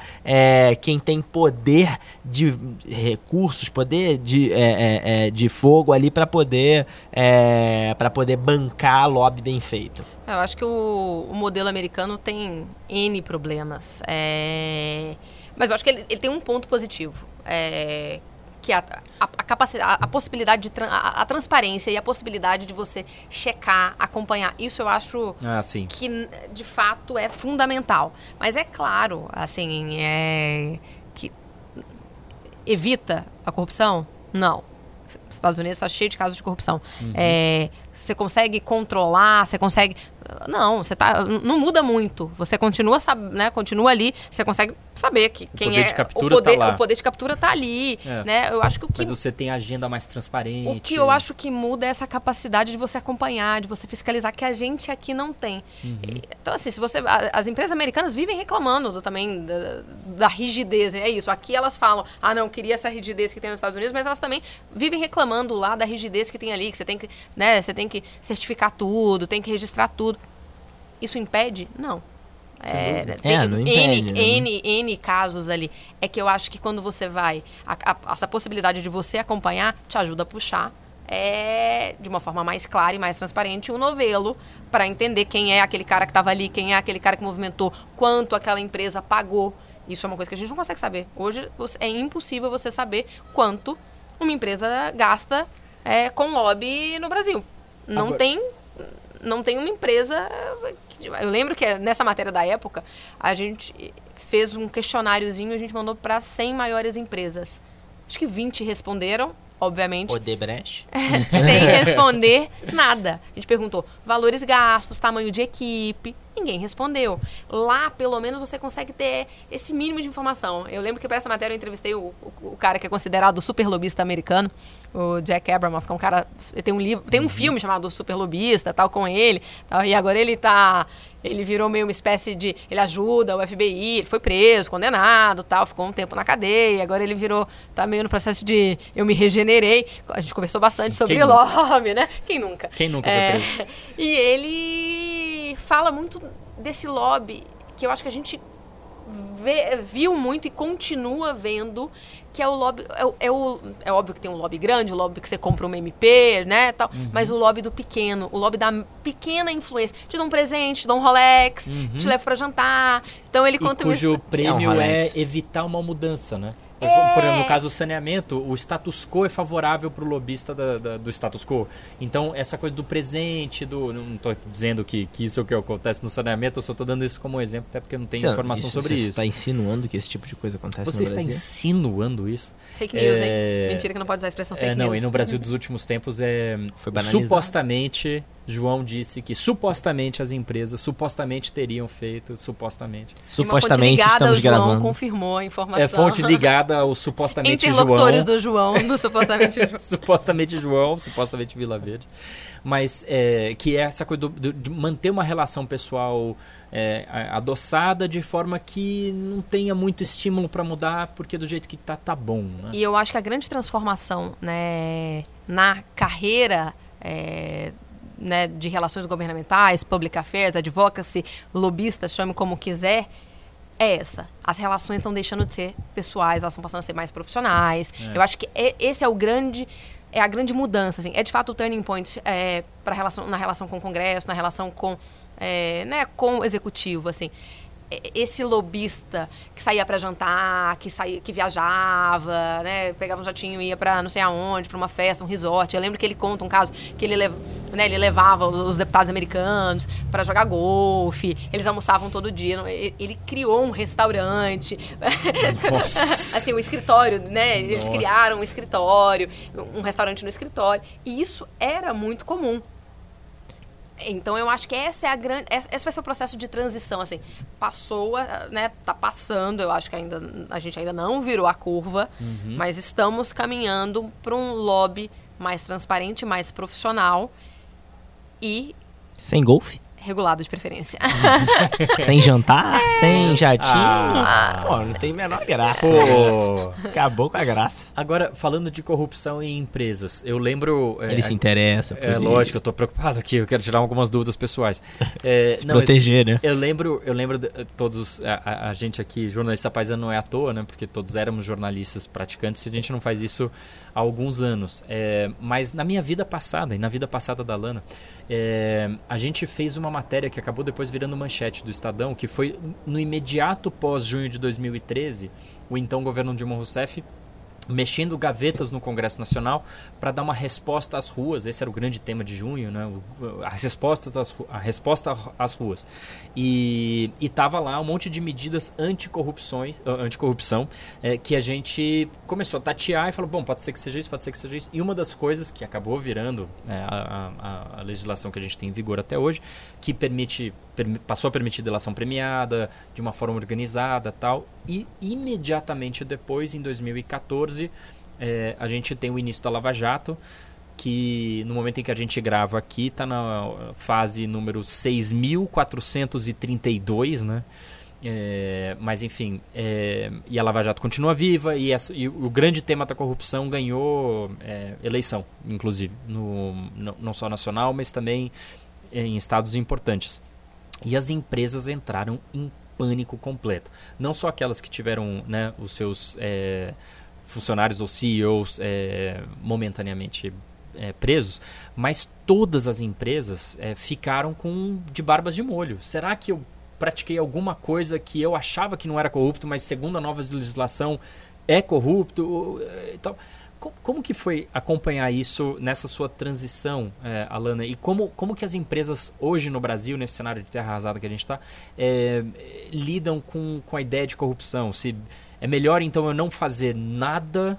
quem tem poder de recursos, poder de, é, é, é, de fogo ali para poder, é, poder bancar lobby bem feito? Eu acho que o, o modelo americano tem N problemas. É, Mas eu acho que ele, ele tem um ponto positivo. É, Que é a, a, a capacidade, a, a possibilidade de tran- a, transparência e a possibilidade de você checar, acompanhar. Isso eu acho Ah, sim. que de fato é fundamental. Mas é claro, assim, é que evita a corrupção? Não. Os Estados Unidos está cheio de casos de corrupção. É, você consegue controlar, você consegue. Não, você tá. Não muda muito. Você continua, né? Continua ali, você consegue saber que quem poder é. de captura o, poder, tá lá. o poder de captura tá ali. É. Né? Eu acho que o que Mas você tem agenda mais transparente. o que eu acho que muda é essa capacidade de você acompanhar, de você fiscalizar, que a gente aqui não tem. Uhum. Então, assim, se você. As empresas americanas vivem reclamando do- também da, da rigidez. É isso. Aqui elas falam, ah, não, queria essa rigidez que tem nos Estados Unidos, mas elas também vivem reclamando lá da rigidez que tem ali, que você tem que, né, você tem que certificar tudo, tem que registrar tudo. Isso impede? Não. É, tem É, não N, impede, né? N, N casos ali. É que eu acho que quando você vai, a- a- essa possibilidade de você acompanhar te ajuda a puxar é, de uma forma mais clara e mais transparente um novelo para entender quem é aquele cara que estava ali, quem é aquele cara que movimentou, quanto aquela empresa pagou. Isso é uma coisa que a gente não consegue saber. Hoje é impossível você saber quanto uma empresa gasta é, com lobby no Brasil. não Agora- tem não tem uma empresa. Eu lembro que nessa matéria da época, a gente fez um questionáriozinho, a gente mandou para 100 maiores empresas. Acho que 20 responderam, obviamente, Odebrecht. <laughs> sem responder nada. A gente perguntou valores gastos, tamanho de equipe, ninguém respondeu. Lá, pelo menos, você consegue ter esse mínimo de informação. Eu lembro que para essa matéria eu entrevistei o, o- o cara que é considerado o super lobista americano, o Jack Abramoff, que é um cara. Tem um livro, tem um filme chamado Super Lobista, tal, com ele. Tal, e agora ele tá. Ele virou meio uma espécie de. Ele ajuda o FBI, ele foi preso, condenado, tal, ficou um tempo na cadeia. Agora ele virou. Tá meio no processo de. Eu me regenerei. A gente conversou bastante sobre Quem lobby, né? Quem nunca? Quem nunca É? <laughs> E ele fala muito desse lobby que eu acho que a gente vê- viu muito e continua vendo que é o lobby é, o- é o, é óbvio que tem um lobby grande o lobby que você compra uma MP né tal Uhum. mas o lobby do pequeno o lobby da pequena influência te dá um presente te dá um Rolex te leva pra jantar então ele Uhum. E conta cujo uma- prêmio É um é, evitar uma mudança, né? É. Por exemplo, no caso do saneamento, o status quo é favorável para o lobista da- da- do status quo. Então, essa coisa do presente, do. Não estou dizendo que, que isso é o que acontece no saneamento, eu só estou dando isso como exemplo, até porque não tenho Você- informação sobre você isso. está insinuando que esse tipo de coisa acontece Você no está Brasil? insinuando isso? fake news É. hein mentira que não pode usar a expressão fake É, não, news e no Brasil dos últimos tempos é. Foi banalizado. supostamente, João disse que supostamente as empresas supostamente teriam feito, supostamente. Uma fonte Supostamente ligada estamos ao João gravando. confirmou a informação É fonte ligada ao supostamente interlocutores João. do João do supostamente <laughs> João supostamente João, supostamente Vila Verde. Mas é, que é essa coisa do- do- de manter uma relação pessoal é, adoçada de forma que não tenha muito estímulo para mudar, porque do jeito que tá, tá bom. Né? E eu acho que a grande transformação né, na carreira é, né, de relações governamentais, public affairs, advocacy, lobista, chame como quiser, é essa. As relações estão deixando de ser pessoais, elas estão passando a ser mais profissionais. É. Eu acho que é- esse é o grande é a grande mudança, assim. É de fato o turning point é, para relação na relação com o Congresso, na relação com é, né, com o executivo, assim. Esse lobista que saía para jantar, que saía, que viajava, né, pegava um jatinho e ia para não sei aonde, para uma festa, um resort. Eu lembro que ele conta um caso que ele, né, ele levava os deputados americanos para jogar golfe. Eles almoçavam todo dia. Ele, criou um restaurante. <laughs> Assim, um escritório, né? Eles Nossa. criaram um escritório, um restaurante no escritório. E isso era muito comum. Então eu acho que essa é a grande, esse vai ser o processo de transição, assim, passou, a- né, tá passando, eu acho que ainda a gente ainda não virou a curva, Uhum. mas estamos caminhando para um lobby mais transparente, mais profissional e Sem golfe? Regulado de preferência. <laughs> sem jantar? Sem jatinho? Ah. Pô, não tem a menor graça. Pô. Acabou com a graça. Agora, falando de corrupção em empresas, eu lembro. é, Ele se interessa. por É ele lógico, eu tô preocupado aqui, eu quero tirar algumas dúvidas pessoais. <laughs> É, Se não, proteger, né? Eu lembro, eu lembro de, eh, todos, a, a- a gente aqui, jornalista paisano não é à toa, né? Porque todos éramos jornalistas praticantes e a gente não faz isso há alguns anos. É, mas na minha vida passada, e na vida passada da Lana, é, a gente fez uma matéria que acabou depois virando manchete do Estadão, que foi no imediato pós junho de 2013, o então governo Dilma Rousseff mexendo gavetas no Congresso Nacional para dar uma resposta às ruas. Esse era o grande tema de junho, né? As respostas às, a resposta às ruas. E estava lá um monte de medidas anticorrupções, ah, anticorrupção eh, que a gente começou a tatear e falou, bom, pode ser que seja isso, pode ser que seja isso. E uma das coisas que acabou virando eh, a, a- a legislação que a gente tem em vigor até hoje, que permite permi- passou a permitir delação premiada de uma forma organizada tal e imediatamente depois em 2014 eh, a gente tem o início da Lava Jato que no momento em que a gente grava aqui está na fase número 6.432 né É, mas enfim, é, e a Lava Jato continua viva e, essa- e o grande tema da corrupção ganhou é, eleição, inclusive, no, não, não só nacional, mas também em estados importantes. E as empresas entraram em pânico completo. Não só aquelas que tiveram né, os seus é, funcionários ou CEOs é, momentaneamente é, presos, mas todas as empresas é, ficaram com de barbas de molho. Será que eu pratiquei alguma coisa que eu achava que não era corrupto, mas segundo a nova legislação é corrupto? e tal? Como que foi acompanhar isso nessa sua transição, é, Alana? E como, como que as empresas hoje no Brasil, nesse cenário de terra arrasada que a gente está, é, lidam com, com a ideia de corrupção? Se é melhor então eu não fazer nada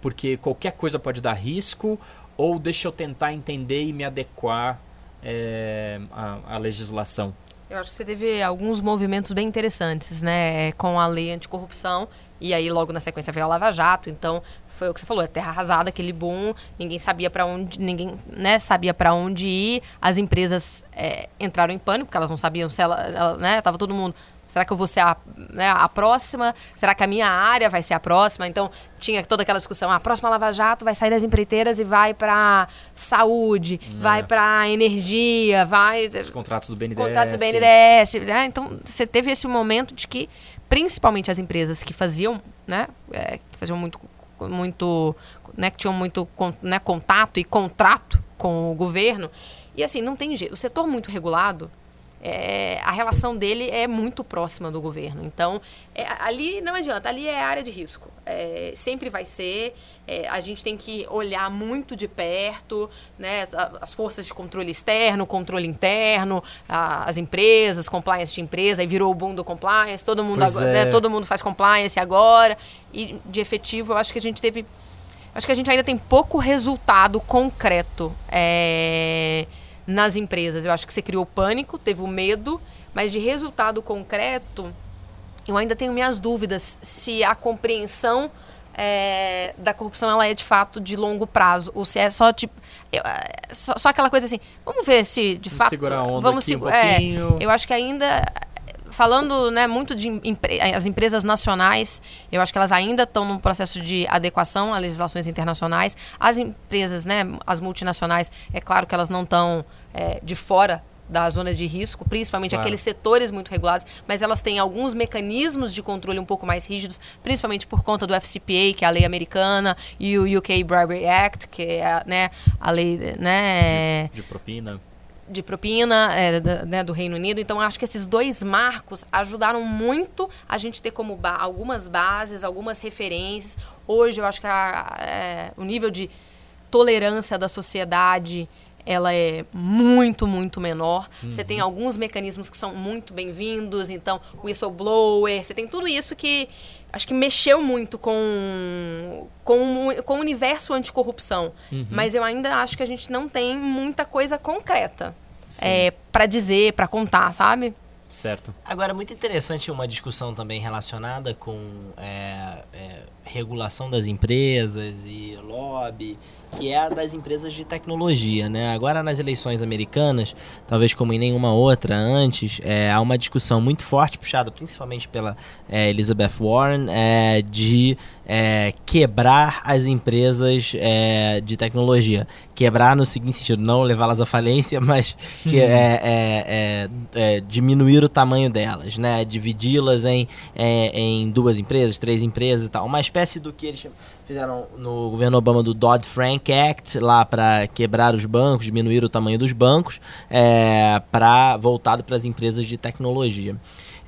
porque qualquer coisa pode dar risco, ou deixa eu tentar entender e me adequar é, à, à legislação? Eu acho que você teve alguns movimentos bem interessantes, né, com a lei anticorrupção e aí logo na sequência veio a Lava Jato, então foi o que você falou, é terra arrasada, aquele boom, ninguém sabia para onde, ninguém, né, sabia para onde ir. As empresas é, entraram em pânico, porque elas não sabiam se ela, ela, né, tava todo mundo Será que eu vou ser a, né, a próxima? Será que a minha área vai ser a próxima? Então, tinha toda aquela discussão. A próxima Lava Jato vai sair das empreiteiras e vai para saúde, é. vai para energia, vai... Os contratos do BNDES. Contratos do BNDES. Né? Então, você teve esse momento de que, principalmente as empresas que faziam, né, é, que faziam muito muito, né, que tinham muito né, contato e contrato com o governo. E assim, não tem jeito. O setor muito regulado, é, a relação dele é muito próxima do governo. Então, é, ali não adianta, ali é área de risco. É, sempre vai ser. É, a gente tem que olhar muito de perto né, as forças de controle externo, controle interno, a, as empresas, compliance de empresa, aí virou o boom do compliance, todo mundo, agora, né, é. todo mundo faz compliance agora. E de efetivo, eu acho que a gente teve. Acho que a gente ainda tem pouco resultado concreto. É, nas empresas. Eu acho que você criou pânico, teve o medo, mas de resultado concreto, eu ainda tenho minhas dúvidas se a compreensão é, da corrupção ela é de fato de longo prazo ou se é só tipo eu, é, só, só, aquela coisa assim vamos ver se de vamos fato segurar a onda vamos segurar um é, eu acho que ainda falando né, muito de empre as empresas nacionais, eu acho que elas ainda estão num processo de adequação a legislações internacionais. As empresas, né, as multinacionais, é claro que elas não estão é, de fora das zonas de risco, principalmente claro. aqueles setores muito regulados, mas elas têm alguns mecanismos de controle um pouco mais rígidos, principalmente por conta do FCPA, que é a lei americana, e o UK Bribery Act, que é né, a lei né, de, de propina de propina é, da, né, do Reino Unido. Então, acho que esses dois marcos ajudaram muito a gente ter como ba algumas bases, algumas referências. Hoje, eu acho que a, é, o nível de tolerância da sociedade ela é muito, muito menor. Uhum. Você tem alguns mecanismos que são muito bem-vindos, então, whistleblower, você tem tudo isso que acho que mexeu muito com, com, com o universo anticorrupção. Uhum. Mas eu ainda acho que a gente não tem muita coisa concreta é, para dizer, para contar, sabe? Certo. Agora, muito interessante uma discussão também relacionada com é, é, regulação das empresas e lobby que é a das empresas de tecnologia. Né? Agora, nas eleições americanas, talvez como em nenhuma outra antes, é, há uma discussão muito forte, puxada principalmente pela é, Elizabeth Warren, é, de é, quebrar as empresas é, de tecnologia. Quebrar no seguinte sentido, não levá-las à falência, <laughs> mas que, é, é, é, diminuir o tamanho delas, né? dividi-las em, em duas empresas, três empresas e tal. Uma espécie do que eles fizeram no governo Obama do Dodd-Frank Act, lá para quebrar os bancos, diminuir o tamanho dos bancos, é, para voltado para as empresas de tecnologia.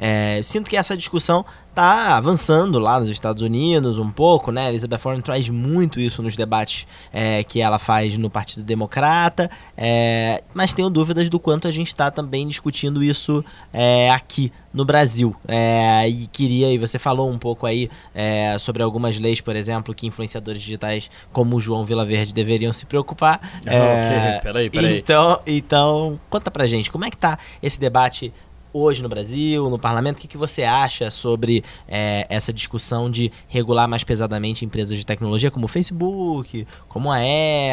É, sinto que essa discussão está avançando lá nos Estados Unidos um pouco, né? Elizabeth Warren traz muito isso nos debates é, que ela faz no Partido Democrata, é, mas tenho dúvidas do quanto a gente está também discutindo isso é, aqui no Brasil. É, e queria, e você falou um pouco aí é, sobre algumas leis, por exemplo, que influenciadores digitais como o João Vilaverde deveriam se preocupar. Ah, é, peraí, peraí. Então, então, conta pra gente, como é que tá esse debate hoje no Brasil, no parlamento. O que, que você acha sobre é, essa discussão de regular mais pesadamente empresas de tecnologia como o Facebook, como a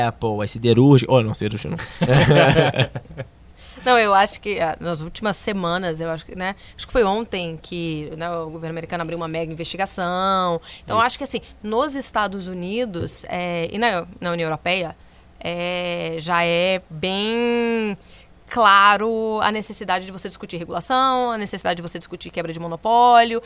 Apple, as siderúrgicas. Oh, não, siderúrgica não. <laughs> Não, eu acho que ah, nas últimas semanas, eu acho que, né? Acho que foi ontem que né, o governo americano abriu uma mega investigação. Então, acho que assim, nos Estados Unidos é, e na, na União Europeia é, já é bem claro a necessidade de você discutir regulação, a necessidade de você discutir quebra de monopólio,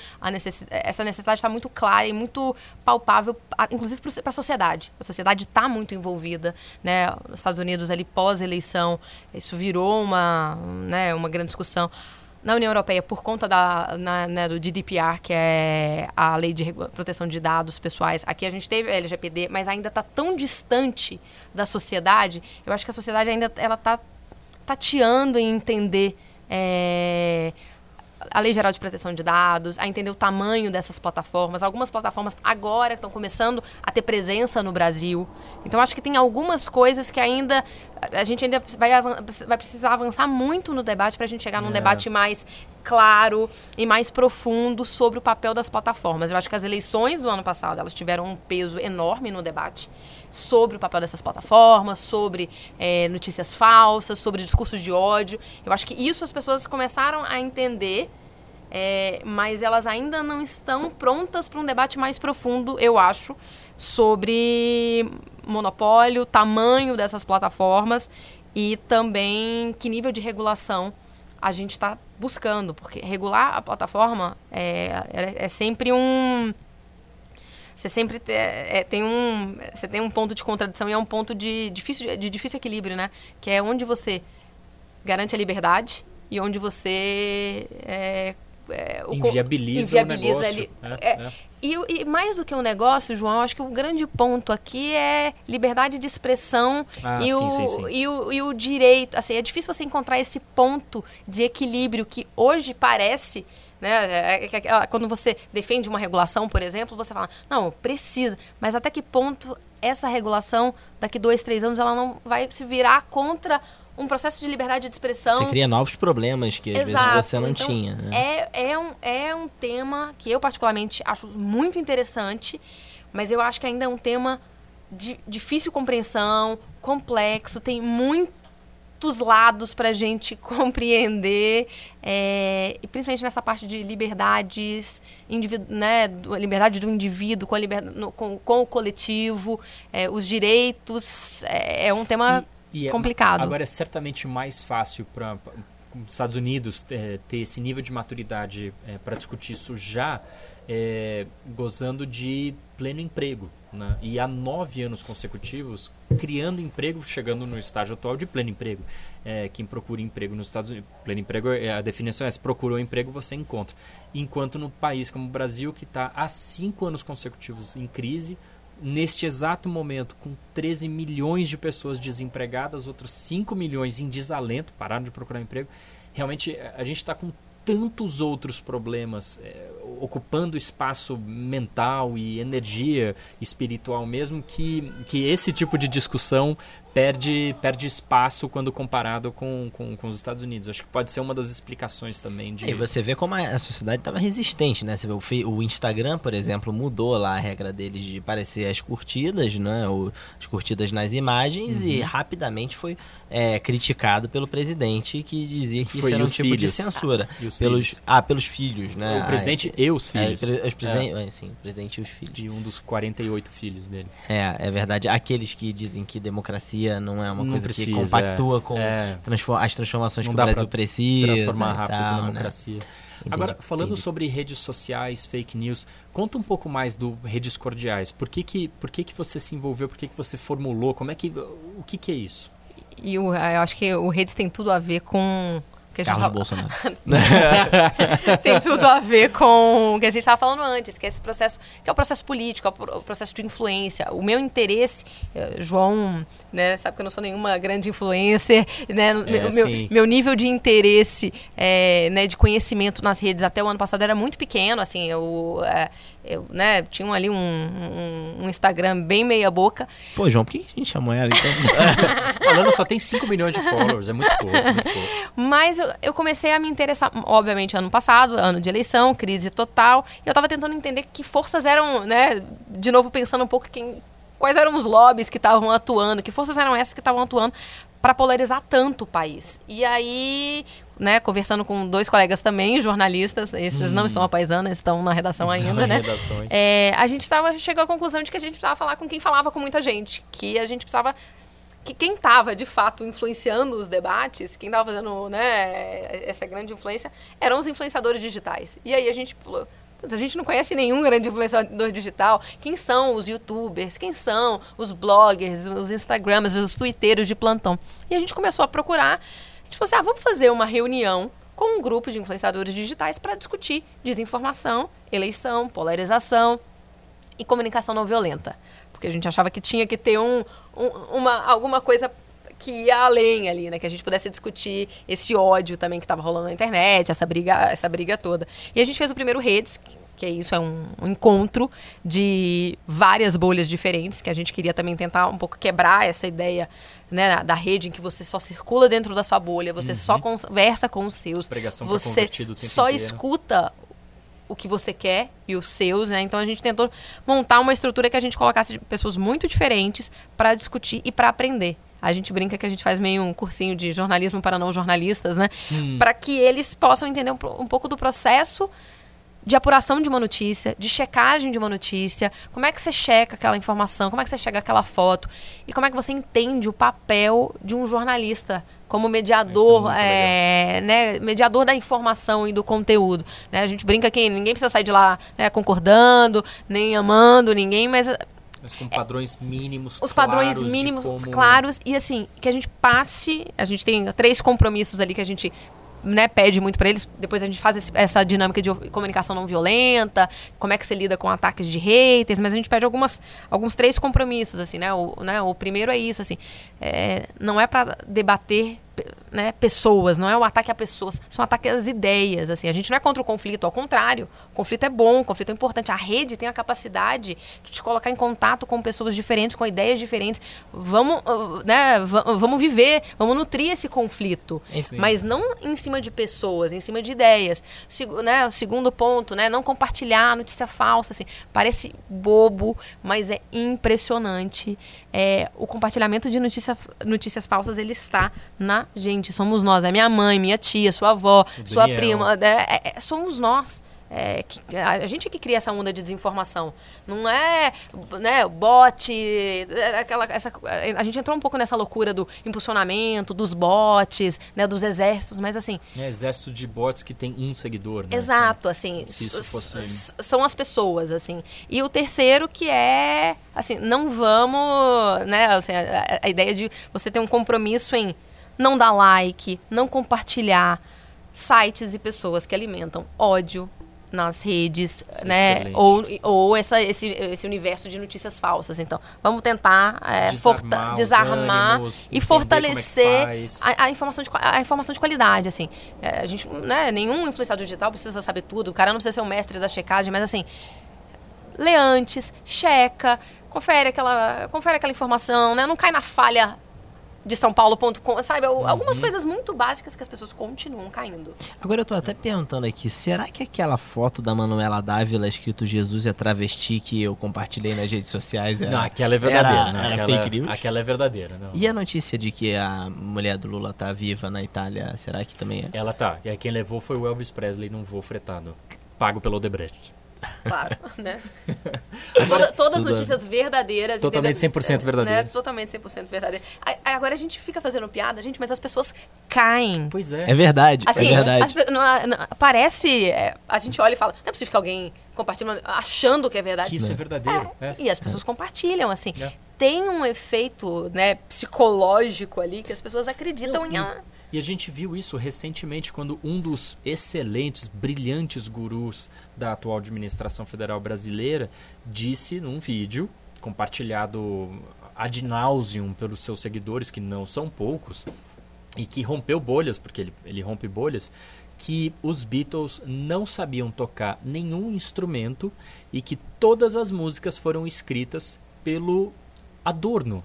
essa necessidade está muito clara e muito palpável, inclusive para a sociedade. A sociedade está muito envolvida, né? Nos Estados Unidos ali pós eleição, isso virou uma, né, uma grande discussão. na União Europeia por conta da, na, né, do GDPR, que é a Lei de Proteção de Dados Pessoais. Aqui a gente teve a LGPD, mas ainda está tão distante da sociedade. Eu acho que a sociedade ainda ela está tateando em entender é, a Lei Geral de Proteção de Dados, a entender o tamanho dessas plataformas. Algumas plataformas agora estão começando a ter presença no Brasil. Então, acho que tem algumas coisas que ainda a gente ainda vai, vai precisar avançar muito no debate para a gente chegar num é. debate mais claro e mais profundo sobre o papel das plataformas. Eu acho que as eleições do ano passado elas tiveram um peso enorme no debate sobre o papel dessas plataformas, sobre é, notícias falsas, sobre discursos de ódio. Eu acho que isso as pessoas começaram a entender, é, mas elas ainda não estão prontas para um debate mais profundo, eu acho, sobre monopólio, tamanho dessas plataformas e também que nível de regulação a gente está buscando, porque regular a plataforma é, é, é sempre um você sempre é, tem um você tem um ponto de contradição e é um ponto de difícil de difícil equilíbrio né? Que é onde você garante a liberdade e onde você é, é, o, inviabiliza, inviabiliza o negócio. É, é, é, e, e, mais do que um negócio, João, acho que o grande ponto aqui é liberdade de expressão ah, e, sim, o, sim, sim. E, o, e o direito. Assim, é difícil você encontrar esse ponto de equilíbrio que hoje parece né? É, é, quando você defende uma regulação, por exemplo, você fala, não, precisa. Mas até que ponto essa regulação, daqui dois, três anos, ela não vai se virar contra um processo de liberdade de expressão. Você cria novos problemas que às Exato. vezes você não então, tinha. Né? É, é, um, é um tema que eu particularmente acho muito interessante, mas eu acho que ainda é um tema de difícil compreensão, complexo, tem muitos lados para a gente <laughs> compreender, é, e principalmente nessa parte de liberdades, né, a liberdade do indivíduo com, a liberdade, no, com, com o coletivo, é, os direitos, é, é um tema... E e é complicado. É, agora é certamente mais fácil para os Estados Unidos é, ter esse nível de maturidade é, para discutir isso já é, gozando de pleno emprego. Né? E há nove anos consecutivos criando emprego, chegando no estágio atual de pleno emprego. É, quem procura emprego nos Estados Unidos, pleno emprego, a definição é se procurou emprego, você encontra. Enquanto no país como o Brasil, que está há cinco anos consecutivos em crise, neste exato momento, com 13 milhões de pessoas desempregadas, outros 5 milhões em desalento, pararam de procurar emprego, realmente a gente está com tantos outros problemas é, ocupando espaço mental e energia espiritual mesmo que, que esse tipo de discussão perde, perde espaço quando comparado com, com, com os Estados Unidos. Acho que pode ser uma das explicações também. De... E você vê como a sociedade estava resistente, né? Você vê o, o Instagram, por exemplo, mudou lá a regra deles de parecer as curtidas, né? O, as curtidas nas imagens uhum. e rapidamente foi é, criticado pelo presidente que dizia que foi isso era um tipo filhos. de censura. Ah, pelos, filhos. ah, pelos filhos, né? O presidente e os é, filhos. É, os presidente, é. sim, o presidente e os filhos. De um dos 48 filhos dele. É, é verdade. Aqueles que dizem que democracia não é uma não coisa precisa, que compactua é. com é. transform as transformações não que o Brasil precisa. Transformar rápido tal, a né? democracia. Né? Entendi, Agora, falando entendi. sobre redes sociais, fake news, conta um pouco mais do redes cordiais. Por que que, por que, que você se envolveu? Por que, que você formulou? Como é que, o que, que é isso? E o, eu acho que o redes tem tudo a ver com que Carlos tava... Bolsonaro. <laughs> Tem tudo a ver com o que a gente estava falando antes, que é esse processo, que é o processo político, é o processo de influência. O meu interesse, eh, João, né, sabe que eu não sou nenhuma grande influencer, né, é, meu, meu, nível de interesse, é, né, de conhecimento nas redes até o ano passado era muito pequeno, assim, eu é, eu, né, tinha ali um, um, um, Instagram bem meia boca. Pô, João, por que a gente chamou ela então? <laughs> Falando só tem 5 milhões de followers, é muito pouco, muito pouco. Mas eu, eu, comecei a me interessar, obviamente, ano passado, ano de eleição, crise total. E eu tava tentando entender que forças eram, né, de novo pensando um pouco quem, quais eram os lobbies que estavam atuando, que forças eram essas que estavam atuando para polarizar tanto o país. E aí, né, conversando com dois colegas também, jornalistas, esses hum. não estão apaisando, estão na redação ainda, né? É, a gente tava, chegou à conclusão de que a gente precisava falar com quem falava com muita gente, que a gente precisava que quem estava de fato influenciando os debates, quem estava fazendo né, essa grande influência, eram os influenciadores digitais. E aí a gente falou, a gente não conhece nenhum grande influenciador digital. Quem são os youtubers? Quem são os bloggers, os instagramers, os twitteiros de plantão? E a gente começou a procurar. A gente falou assim, ah, vamos fazer uma reunião com um grupo de influenciadores digitais para discutir desinformação, eleição, polarização e comunicação não violenta. Porque a gente achava que tinha que ter um, um uma, alguma coisa que ia além ali, né? Que a gente pudesse discutir esse ódio também que estava rolando na internet, essa briga, essa briga toda. E a gente fez o primeiro Redes, que é isso, é um, um, encontro de várias bolhas diferentes, que a gente queria também tentar um pouco quebrar essa ideia né, da rede em que você só circula dentro da sua bolha, você uhum. só conversa com os seus, Pregação você só inteiro. escuta o que você quer e os seus, né? Então a gente tentou montar uma estrutura que a gente colocasse pessoas muito diferentes para discutir e para aprender. A gente brinca que a gente faz meio um cursinho de jornalismo para não jornalistas, né? Hum. Para que eles possam entender um, um pouco do processo de apuração de uma notícia, de checagem de uma notícia, como é que você checa aquela informação, como é que você chega aquela foto e como é que você entende o papel de um jornalista como mediador, é, é né, mediador da informação e do conteúdo. Né? A gente brinca que ninguém precisa sair de lá né, concordando, nem amando ninguém, mas mas com padrões mínimos Os padrões mínimos como... claros e assim, que a gente passe, a gente tem três compromissos ali que a gente né, pede muito para eles. Depois a gente faz esse, essa dinâmica de comunicação não violenta, como é que você lida com ataques de haters, mas a gente pede algumas, alguns três compromissos, assim, né? O, né, o primeiro é isso, assim, é, não é para debater né, pessoas, não é o ataque a pessoas, são ataques às ideias. Assim. A gente não é contra o conflito, ao contrário. O conflito é bom, o conflito é importante. A rede tem a capacidade de te colocar em contato com pessoas diferentes, com ideias diferentes. Vamos, uh, né, vamos viver, vamos nutrir esse conflito. Enfim. Mas não em cima de pessoas, em cima de ideias. Seg né, o segundo ponto, né, não compartilhar notícia falsa. Assim. Parece bobo, mas é impressionante. É, o compartilhamento de notícia, notícias falsas ele está na gente, somos nós. É minha mãe, minha tia, sua avó, sua prima. É, é, somos nós. É, que, a gente é que cria essa onda de desinformação. Não é né, bot, aquela, essa, a gente entrou um pouco nessa loucura do impulsionamento, dos bots, né, dos exércitos, mas assim... É, exército de bots que tem um seguidor, né? Exato, assim, fosse... são as pessoas, assim. E o terceiro que é, assim, não vamos, né, assim, a, a ideia de você ter um compromisso em não dar like, não compartilhar sites e pessoas que alimentam ódio nas redes, Isso é né? ou, ou essa, esse, esse universo de notícias falsas. Então, vamos tentar é, desarmar, desarmar ânimos, e é fortalecer é a, a, informação de, a informação de qualidade. Assim, é, a gente, né, nenhum influenciador digital precisa saber tudo. O cara não precisa ser o mestre da checagem, mas assim, lê antes, checa, confere aquela, confere aquela informação, né? Não cai na falha de São Paulo.com, sabe? Algumas uhum. coisas muito básicas que as pessoas continuam caindo. Agora eu tô até perguntando aqui, será que aquela foto da Manuela Dávila escrito Jesus é travesti que eu compartilhei nas redes sociais era, Não, aquela é verdadeira. Era, não, era aquela, fake news? Aquela é verdadeira. Não. E a notícia de que a mulher do Lula tá viva na Itália, será que também é? Ela tá. E quem levou foi o Elvis Presley num voo fretado, pago pelo Odebrecht. Claro, <laughs> né? Toda, todas as notícias verdadeiras. Totalmente 100% verdadeiras. Né? Totalmente 100% verdadeiras. Agora a gente fica fazendo piada, gente, mas as pessoas caem. Pois é. É verdade, é assim, é verdade. As, não, não, parece... É, a gente olha e fala, não é possível que alguém compartilhe achando que é verdade. Que isso é verdadeiro. É, e as pessoas compartilham, assim. É. Tem um efeito né, psicológico ali que as pessoas acreditam em... E a gente viu isso recentemente quando um dos excelentes, brilhantes gurus da atual administração federal brasileira disse num vídeo compartilhado ad nauseum pelos seus seguidores, que não são poucos, e que rompeu bolhas, porque ele, ele rompe bolhas, que os Beatles não sabiam tocar nenhum instrumento e que todas as músicas foram escritas pelo Adorno,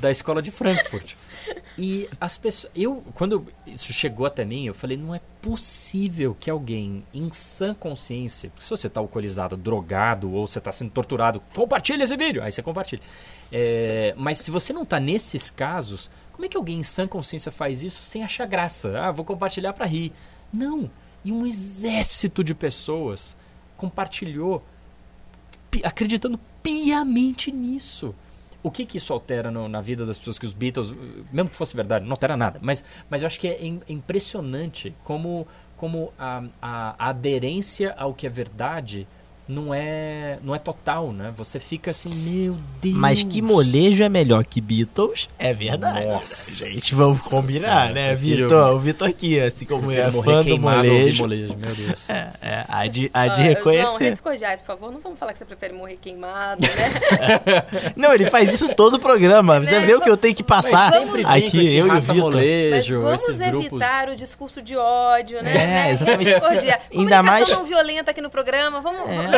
da escola de Frankfurt. <laughs> E as pessoas. Eu, quando isso chegou até mim, eu falei: não é possível que alguém em sã consciência. Porque se você está alcoolizado, drogado ou você está sendo torturado, compartilhe esse vídeo. Aí você compartilha. É, mas se você não está nesses casos, como é que alguém em sã consciência faz isso sem achar graça? Ah, vou compartilhar para rir. Não. E um exército de pessoas compartilhou acreditando piamente nisso o que, que isso altera no, na vida das pessoas que os Beatles, mesmo que fosse verdade, não altera nada, mas, mas eu acho que é impressionante como, como a, a, a aderência ao que é verdade não é não é total, né? Você fica assim, meu Deus. Mas que molejo é melhor que Beatles? É verdade. Nossa gente, vamos combinar, Senhora, né, prefiro- Vitor? O Vitor aqui, assim como é fã do molejo. molejo, meu Deus. É, é, há de, há de Ah, reconhecer. redes cordiais, por favor. Não vamos falar que você prefere morrer queimado, né? <laughs> Não, ele faz isso todo o programa. Você Né? vê o que eu tenho que passar aqui, eu e o Vitor. Mas molejo, vamos esses grupos. evitar o discurso de ódio, né? É, né? exatamente. Redes cordiais. Ainda mais- não violenta aqui no programa. Vamos, É. vamos,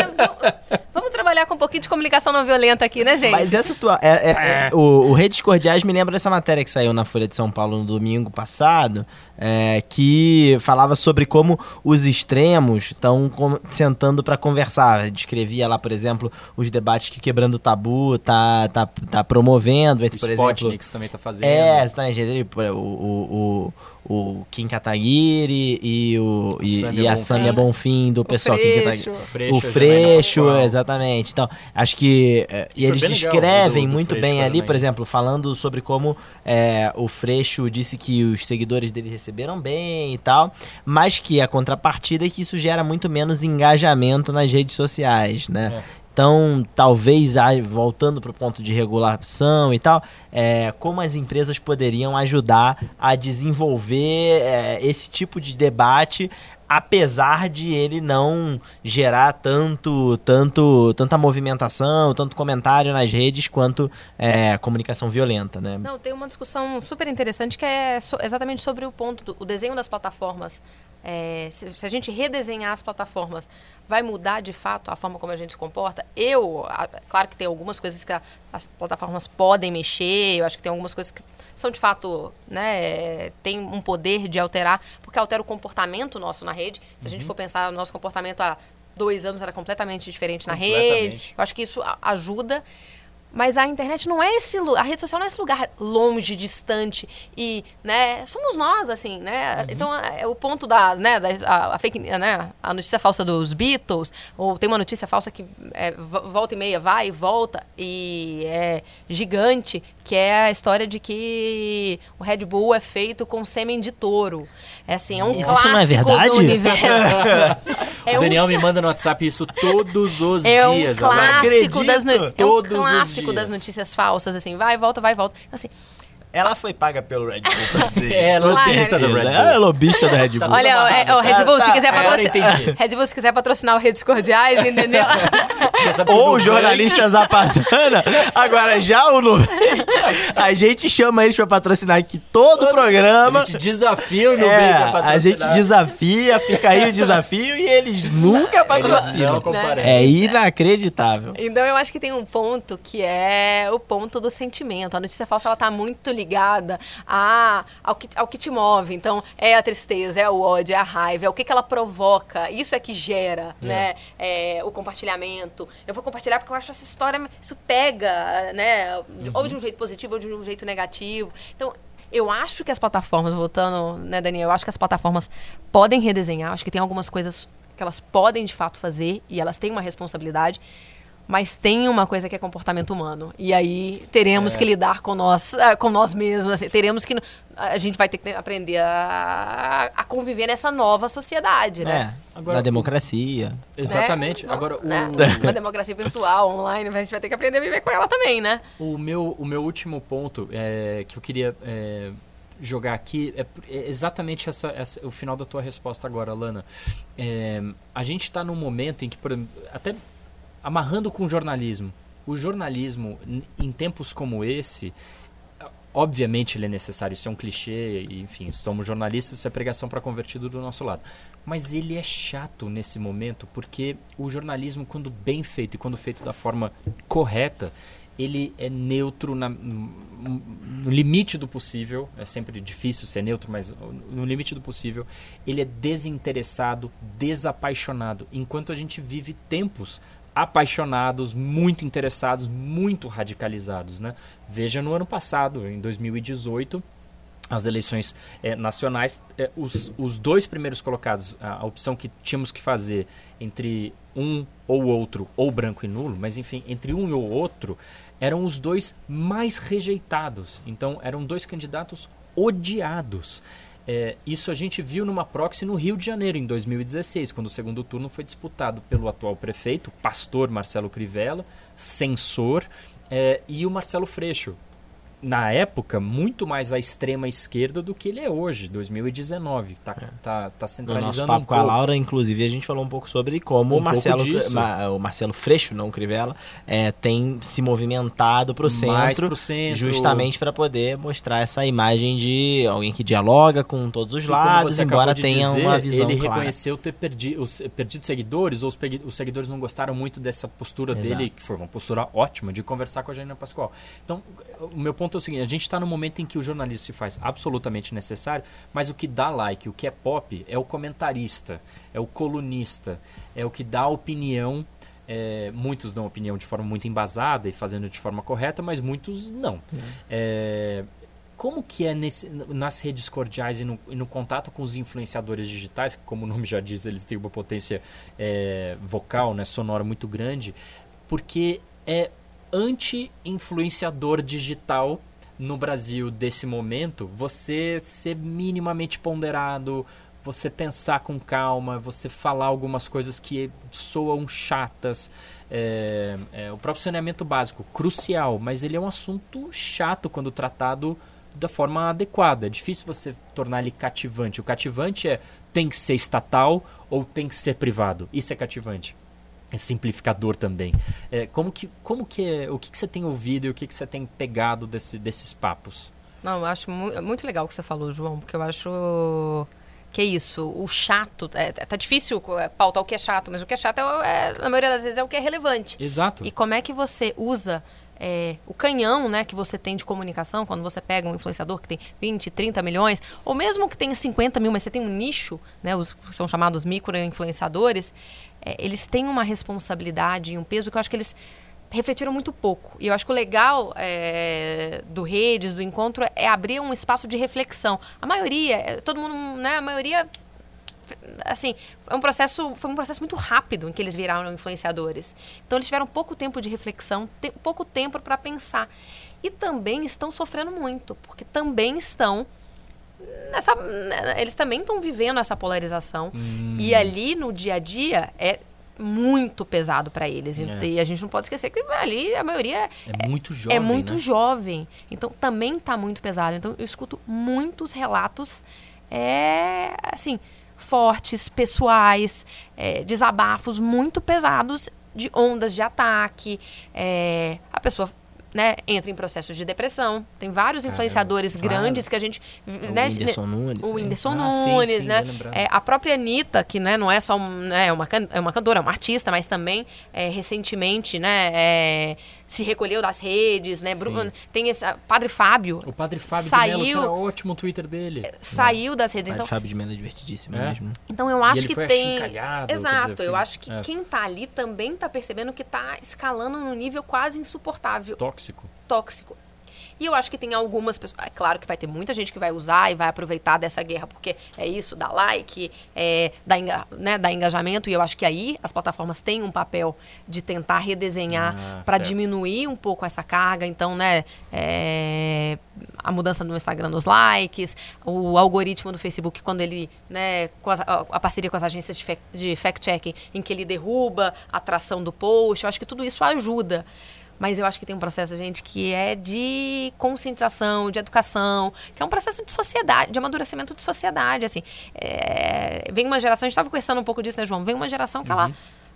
vamos trabalhar com um pouquinho de comunicação não violenta aqui, né, gente? Mas essa tua. é- é- é- o, o Redes Cordiais me lembra dessa matéria que saiu na Folha de São Paulo no domingo passado, é, que falava sobre como os extremos estão sentando para conversar. Descrevia lá, por exemplo, os debates que Quebrando o Tabu tá, tá, tá promovendo, entre, O por exemplo. Também tá fazendo. É, por- O, o, o, o Kim Kataguiri e, o, e, Samia e a Bonfim. Samia Bonfim do O pessoal Kim Kataguiri. Freixo. O Freixo, O é Freixo, Janaína exatamente. Então, acho que. é, e eles bem descrevem do- do muito bem ali, por exemplo, falando sobre como é, o Freixo disse que os seguidores dele receberam bem e tal, mas que a contrapartida é que isso gera muito menos engajamento nas redes sociais, né? É. Então, talvez, aí, voltando para o ponto de regulação e tal, é, como as empresas poderiam ajudar a desenvolver é, esse tipo de debate, apesar de ele não gerar tanto, tanto, tanta movimentação, tanto comentário nas redes quanto é, comunicação violenta, né? Não, tem uma discussão super interessante que é exatamente sobre o ponto do o desenho das plataformas. É, se, se a gente redesenhar as plataformas, vai mudar de fato a forma como a gente se comporta? Eu, a- claro que tem algumas coisas que a- as plataformas podem mexer, eu acho que tem algumas coisas que são de fato, né, tem um poder de alterar, porque altera o comportamento nosso na rede. Se a gente for pensar, o nosso comportamento há dois anos era completamente diferente na rede. Completamente. Eu acho que isso ajuda. Mas a internet não é esse lu- a rede social não é esse lugar longe, distante e, né, somos nós assim, né? Então é o ponto da, né, da a, a fake, né, a notícia falsa dos Beatles, ou tem uma notícia falsa que é, vo- volta e meia vai e volta e é gigante, que é a história de que o Red Bull é feito com sêmen de touro. É assim, é um Isso clássico não é verdade? do universo. É <laughs> o um Daniel me manda no WhatsApp isso todos os é um dias. Alana. clássico das no... é um Todos clássico das dias. notícias falsas, assim, vai, volta, vai, volta. Assim, Ela foi paga pelo Red Bull pra dizer <laughs> É, isso, lobista do certeza. Red Bull. Ela é lobista do Red Bull. olha, é, o Red Bull, se Tá, quiser agora patrocinar. <laughs> Red Bull, se quiser patrocinar o Redes Cordiais, entendeu? <laughs> Ou no o jornalista Zapazana. Agora, já o Nubank, a gente chama eles pra patrocinar aqui todo o programa. A gente desafia o Nubank É, a a patrocinar. gente desafia, fica aí o desafio e eles nunca Eles patrocinam. comparecem. É inacreditável. Então eu acho que tem um ponto que é o ponto do sentimento. A notícia falsa ela tá muito ligada a, ao, que, ao que te move. Então é a tristeza, é o ódio, é a raiva, é o que, que ela provoca. Isso é que gera, né? É, o compartilhamento. Eu vou compartilhar porque eu acho essa história isso pega, né? Ou de um jeito positivo ou de um jeito negativo. Então eu acho que as plataformas, voltando, né, Daniel? Eu acho que as plataformas podem redesenhar. Acho que tem algumas coisas que elas podem de fato fazer e elas têm uma responsabilidade. Mas tem uma coisa que é comportamento humano. E aí teremos que lidar com nós, ah, com nós mesmos. assim, teremos que. A gente vai ter que aprender a, a conviver nessa nova sociedade, né? É, Agora, na o- democracia. Exatamente. Né? Agora, o, <laughs> Né? Uma democracia virtual, online, a gente vai ter que aprender a viver com ela também, né? o, meu, o meu último ponto é, que eu queria é, jogar aqui é, é exatamente essa, essa- o final da tua resposta agora, Lana. É, a gente está num momento em que, por exemplo, até amarrando com o jornalismo, o jornalismo, em tempos como esse, obviamente ele é necessário, isso é um clichê, enfim, somos jornalistas, isso é pregação para convertido do nosso lado. Mas ele é chato nesse momento, porque o jornalismo, quando bem feito e quando feito da forma correta, ele é neutro na- no limite do possível. É sempre difícil ser neutro, mas no limite do possível. Ele é desinteressado, desapaixonado. Enquanto a gente vive tempos apaixonados, muito interessados, muito radicalizados. Né? Veja no ano passado, em 2018, as eleições eh, nacionais, eh, os, os dois primeiros colocados, a, a opção que tínhamos que fazer entre um ou outro, ou branco e nulo, mas enfim, entre um e o outro, eram os dois mais rejeitados. Então, eram dois candidatos odiados. É, isso a gente viu numa proxy no Rio de Janeiro, em 2016, quando o segundo turno foi disputado pelo atual prefeito, pastor Marcelo Crivella, censor, é, e o Marcelo Freixo, na época, muito mais à extrema esquerda do que ele é hoje, 2019. Tá, é. tá, tá centralizando No nosso papo um com a Laura, inclusive, a gente falou um pouco sobre como um o, Marcelo, Ma, o Marcelo Freixo, não Crivella, é, tem se movimentado para o centro, centro, justamente para poder mostrar essa imagem de alguém que dialoga com todos os e lados, embora tenha dizer, uma visão ele clara. reconheceu ter perdi, os, perdido seguidores, ou os, os, seguidores não gostaram muito dessa postura Exato. dele, que foi uma postura ótima, de conversar com a Janina Pascoal. Então, o meu ponto é o seguinte, a gente está no momento em que o jornalismo se faz absolutamente necessário, mas o que dá like, o que é pop, é o comentarista, é o colunista, é o que dá opinião. É, muitos dão opinião de forma muito embasada e fazendo de forma correta, mas muitos não. É, como que é nesse, nas redes cordiais e no, e no, contato com os influenciadores digitais, que como o nome já diz, eles têm uma potência é, vocal, né, sonora muito grande, porque é anti-influenciador digital no Brasil desse momento, você ser minimamente ponderado, você pensar com calma, você falar algumas coisas que soam chatas. É, é, o próprio saneamento básico, crucial, mas ele é um assunto chato quando tratado da forma adequada. É difícil você tornar ele cativante. O cativante é tem que ser estatal ou tem que ser privado. Isso é cativante simplificador também. É, como que, como que é, o que, que você tem ouvido e o que, que você tem pegado desse, desses papos? Não, eu acho mu muito legal o que você falou, João, porque eu acho que é isso, o chato, é, tá difícil é, pautar o que é chato, mas o que é chato, é, é, na maioria das vezes, é o que é relevante. Exato. E como é que você usa é, o canhão né, que você tem de comunicação, quando você pega um influenciador que tem 20, 30 milhões, ou mesmo que tenha 50 mil, mas você tem um nicho, né, os são chamados micro-influenciadores, é, eles têm uma responsabilidade e um peso que eu acho que eles refletiram muito pouco. E eu acho que o legal é, do Redes, do encontro, é abrir um espaço de reflexão. A maioria, é, todo mundo, né, a maioria assim, foi um processo, foi um processo muito rápido em que eles viraram influenciadores. Então eles tiveram pouco tempo de reflexão, te, pouco tempo para pensar. E também estão sofrendo muito, porque também estão nessa, né, eles também estão vivendo essa polarização. Hum. E ali no dia a dia é muito pesado para eles. É. E a gente não pode esquecer que ali a maioria é, é muito jovem. É muito né? jovem. Então também está muito pesado. Então eu escuto muitos relatos é assim, fortes, pessoais, é, desabafos muito pesados de ondas de ataque. É, a pessoa né, entra em processos de depressão. Tem vários influenciadores claro. grandes que a gente. O né, Whindersson Nunes. O né? Whindersson ah, Nunes, sim, sim, né? É, a própria Anitta, que né, não é só um, né, uma, é uma cantora, é uma artista, mas também é, recentemente, né? É, se recolheu das redes, né? Bruno, tem esse Padre Fábio. O Padre Fábio saiu, de Mello, que era ótimo o Twitter dele. É, saiu das redes. Padre então, Fábio de Mello é divertidíssimo é. mesmo. Então eu acho que tem. Exato, dizer, eu acho que é. quem tá ali também tá percebendo que tá escalando num nível quase insuportável. Tóxico. Tóxico. E eu acho que tem algumas pessoas. É claro que vai ter muita gente que vai usar e vai aproveitar dessa guerra, porque é isso, dá like, é, dá, enga, né, dá engajamento. E eu acho que aí as plataformas têm um papel de tentar redesenhar ah, para diminuir um pouco essa carga. Então, né, é, a mudança no Instagram nos likes, o algoritmo do Facebook, quando ele, né, a, a parceria com as agências de fact-checking, em que ele derruba a atração do post. Eu acho que tudo isso ajuda. Mas eu acho que tem um processo, gente, que é de conscientização, de educação, que é um processo de sociedade, de amadurecimento de sociedade, assim. É, vem uma geração, a gente estava conversando um pouco disso, né, João? Vem uma geração que uhum. ela,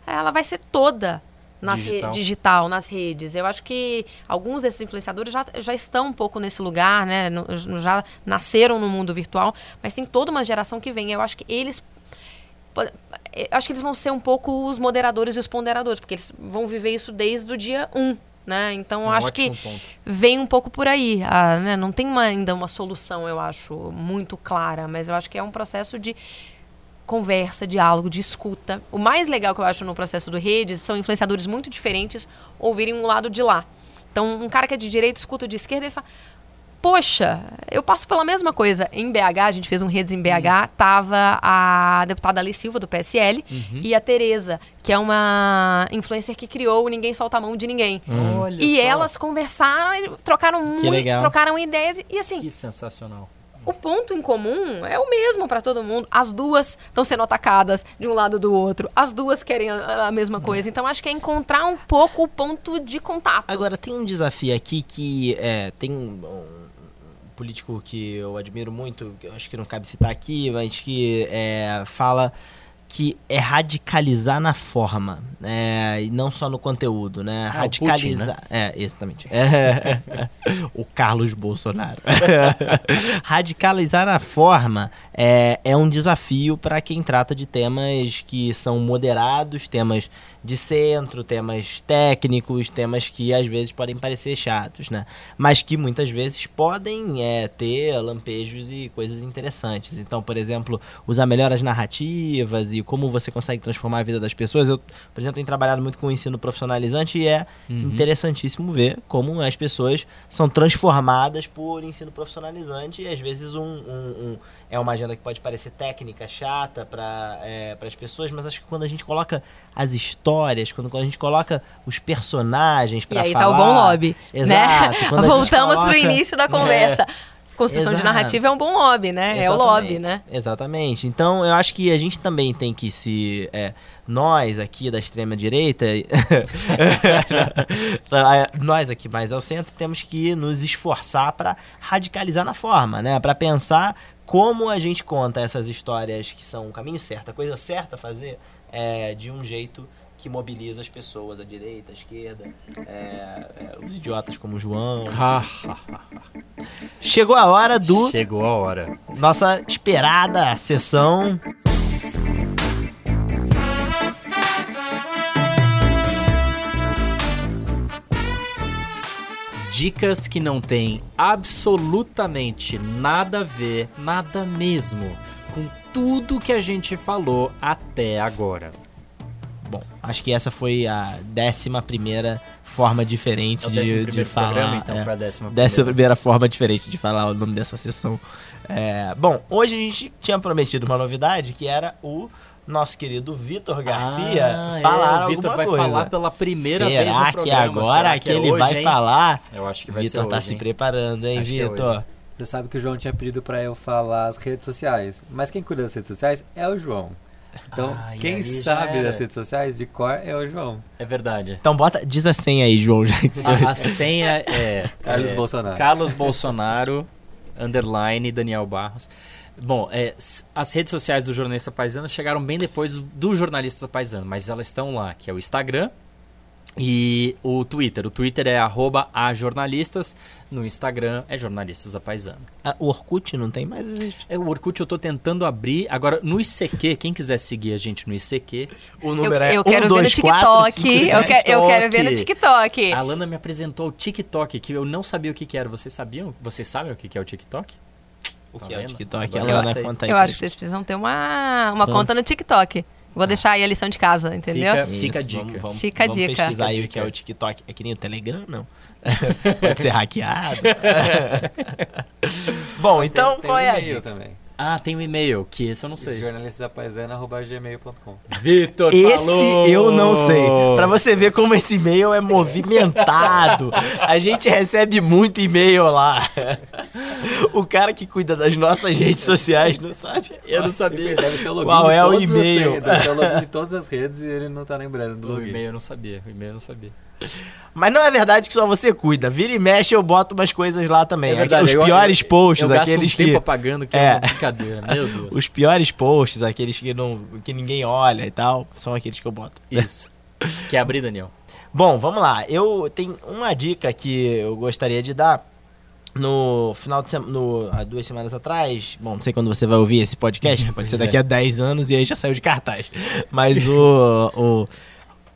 ela vai ser toda nas digital. Re, digital, nas redes. Eu acho que alguns desses influenciadores já, já estão um pouco nesse lugar, né? No, já nasceram no mundo virtual, mas tem toda uma geração que vem. Eu acho que eles acho que eles vão ser um pouco os moderadores e os ponderadores, porque eles vão viver isso desde o dia 1, um, né? Então, um acho que ponto. vem um pouco por aí. Ah, né? Não tem uma, ainda uma solução, eu acho, muito clara, mas eu acho que é um processo de conversa, diálogo, de escuta. O mais legal que eu acho no processo do Redes são influenciadores muito diferentes ouvirem um lado de lá. Então, um cara que é de direita escuta o de esquerda e fala poxa, eu passo pela mesma coisa. Em BH, a gente fez um Redes em BH, uhum. tava a deputada Ali Silva, do PSL, uhum. e a Tereza, que é uma influencer que criou Ninguém Solta a Mão de Ninguém. Uhum. E só. elas conversaram, trocaram muito, trocaram ideias e assim... Que sensacional. o ponto em comum é o mesmo para todo mundo. As duas estão sendo atacadas de um lado do outro. As duas querem a, a mesma coisa. Então acho que é encontrar um pouco o ponto de contato. Agora, tem um desafio aqui que é, tem um político que eu admiro muito, que acho que não cabe citar aqui, mas que é, fala que é radicalizar na forma, né? e não só no conteúdo, né? Ah, o radicalizar. Putin, né? É, exatamente. É. <laughs> o Carlos Bolsonaro. <laughs> radicalizar na forma é, é um desafio para quem trata de temas que são moderados, temas de centro, temas técnicos, temas que às vezes podem parecer chatos, né? Mas que muitas vezes podem é, ter lampejos e coisas interessantes. Então, por exemplo, usar melhor as narrativas e como você consegue transformar a vida das pessoas. Eu, por exemplo, tenho trabalhado muito com o ensino profissionalizante e é Uhum. interessantíssimo ver como as pessoas são transformadas por ensino profissionalizante e às vezes um, um- um- é uma agenda que pode parecer técnica, chata para as pessoas, mas acho que quando a gente coloca as histórias, quando, quando a gente coloca os personagens E para aí falar... tá o bom lobby, Exato, né? a gente Voltamos pro coloca- início da conversa. Construção de Exato. narrativa é um bom lobby, né? É o lobby, né? Exatamente. Então eu acho que a gente também tem que se. é, nós aqui da extrema direita. <laughs> nós aqui mais ao centro temos que nos esforçar para radicalizar na forma, né? Para pensar como a gente conta essas histórias que são o caminho certo, a coisa certa a fazer é, de um jeito que mobiliza as pessoas, a direita, a esquerda, é, é, os idiotas como o João. Chegou a hora do Chegou a hora. nossa esperada sessão. Dicas que não tem absolutamente nada a ver, nada mesmo, com tudo que a gente falou até agora. Bom, acho que essa foi a décima primeira forma diferente É de, de falar. programa, então é, foi a décima décima primeira. primeira forma diferente de falar o nome dessa sessão. É, bom, hoje a gente tinha prometido uma novidade que era o nosso querido Vitor Garcia Ah, falar é, o Vitor alguma vai coisa. falar pela primeira Será vez no que programa. agora Será que, é ele hoje, vai hein? falar? Eu acho que vai Vitor ser tá hoje, se hein? preparando, hein, Acho que é Vitor? Você sabe que o João tinha pedido pra eu falar as redes sociais. Mas quem cuida das redes sociais é o João. Então, Ah, quem sabe das redes sociais de cor é o João. É verdade. Então bota, diz a senha aí, João. Já que A, a senha é Carlos é, Bolsonaro. Carlos Bolsonaro underline Daniel Barros. Bom, é, as redes sociais do jornalista paisano chegaram bem depois do- jornalista paisano, mas elas estão lá, que é o Instagram e o Twitter. O Twitter é arroba ajornalistas, no Instagram é jornalistas da paisano. Ah, o Orkut não tem mais existe. É, o Orkut eu tô tentando abrir. Agora, no ICQ, quem quiser seguir a gente no ICQ, O Eu, número é eu quero 1, ver no 2, 4, TikTok. 5, eu, 7. que- eu quero ver no TikTok. TikTok. a Alana me apresentou o TikTok, que eu não sabia o que, que era. Vocês sabiam? Vocês sabem o que, que é o TikTok? O Tá que é o? TikTok? Ela eu conta aí Eu acho que vocês precisam ter uma, uma Hum. conta no TikTok. Vou deixar aí a lição de casa, entendeu? Fica- Fica a dica. Vamos, vamos, Fica a vamos dica. pesquisar aí o que é o TikTok. É que nem o Telegram, não. <laughs> Pode ser hackeado. <laughs> Bom, então tem, qual tem é a dica? também. Ah, tem um e-mail, que esse eu não sei. jornalistapaisana.gmail.com Vitor Esse eu não sei. Pra você ver como esse e-mail é movimentado. A gente recebe muito e-mail lá. O cara que cuida das nossas redes sociais não sabe. Eu não sabia. Deve ser o login Qual de é o todas as e-mail? redes, Deve ser o login de todas as redes e ele não tá lembrando do O login. e-mail eu não sabia. O e-mail eu não sabia. Mas não é verdade que só você cuida. Vira e mexe, eu boto umas coisas lá também. É verdade, Os eu- piores eu, posts, eu aqueles um que. apagando, que é, É. uma brincadeira. Meu <laughs> Deus. Os piores posts, aqueles que, não, que ninguém olha e tal, são aqueles que eu boto. Isso. <laughs> Quer abrir, Daniel? Bom, vamos lá. Eu tenho uma dica que eu gostaria de dar. No final de semana, há duas semanas atrás, bom, não sei quando você vai ouvir esse podcast, <laughs> pode ser daqui é. a 10 anos e aí já saiu de cartaz. Mas o, o-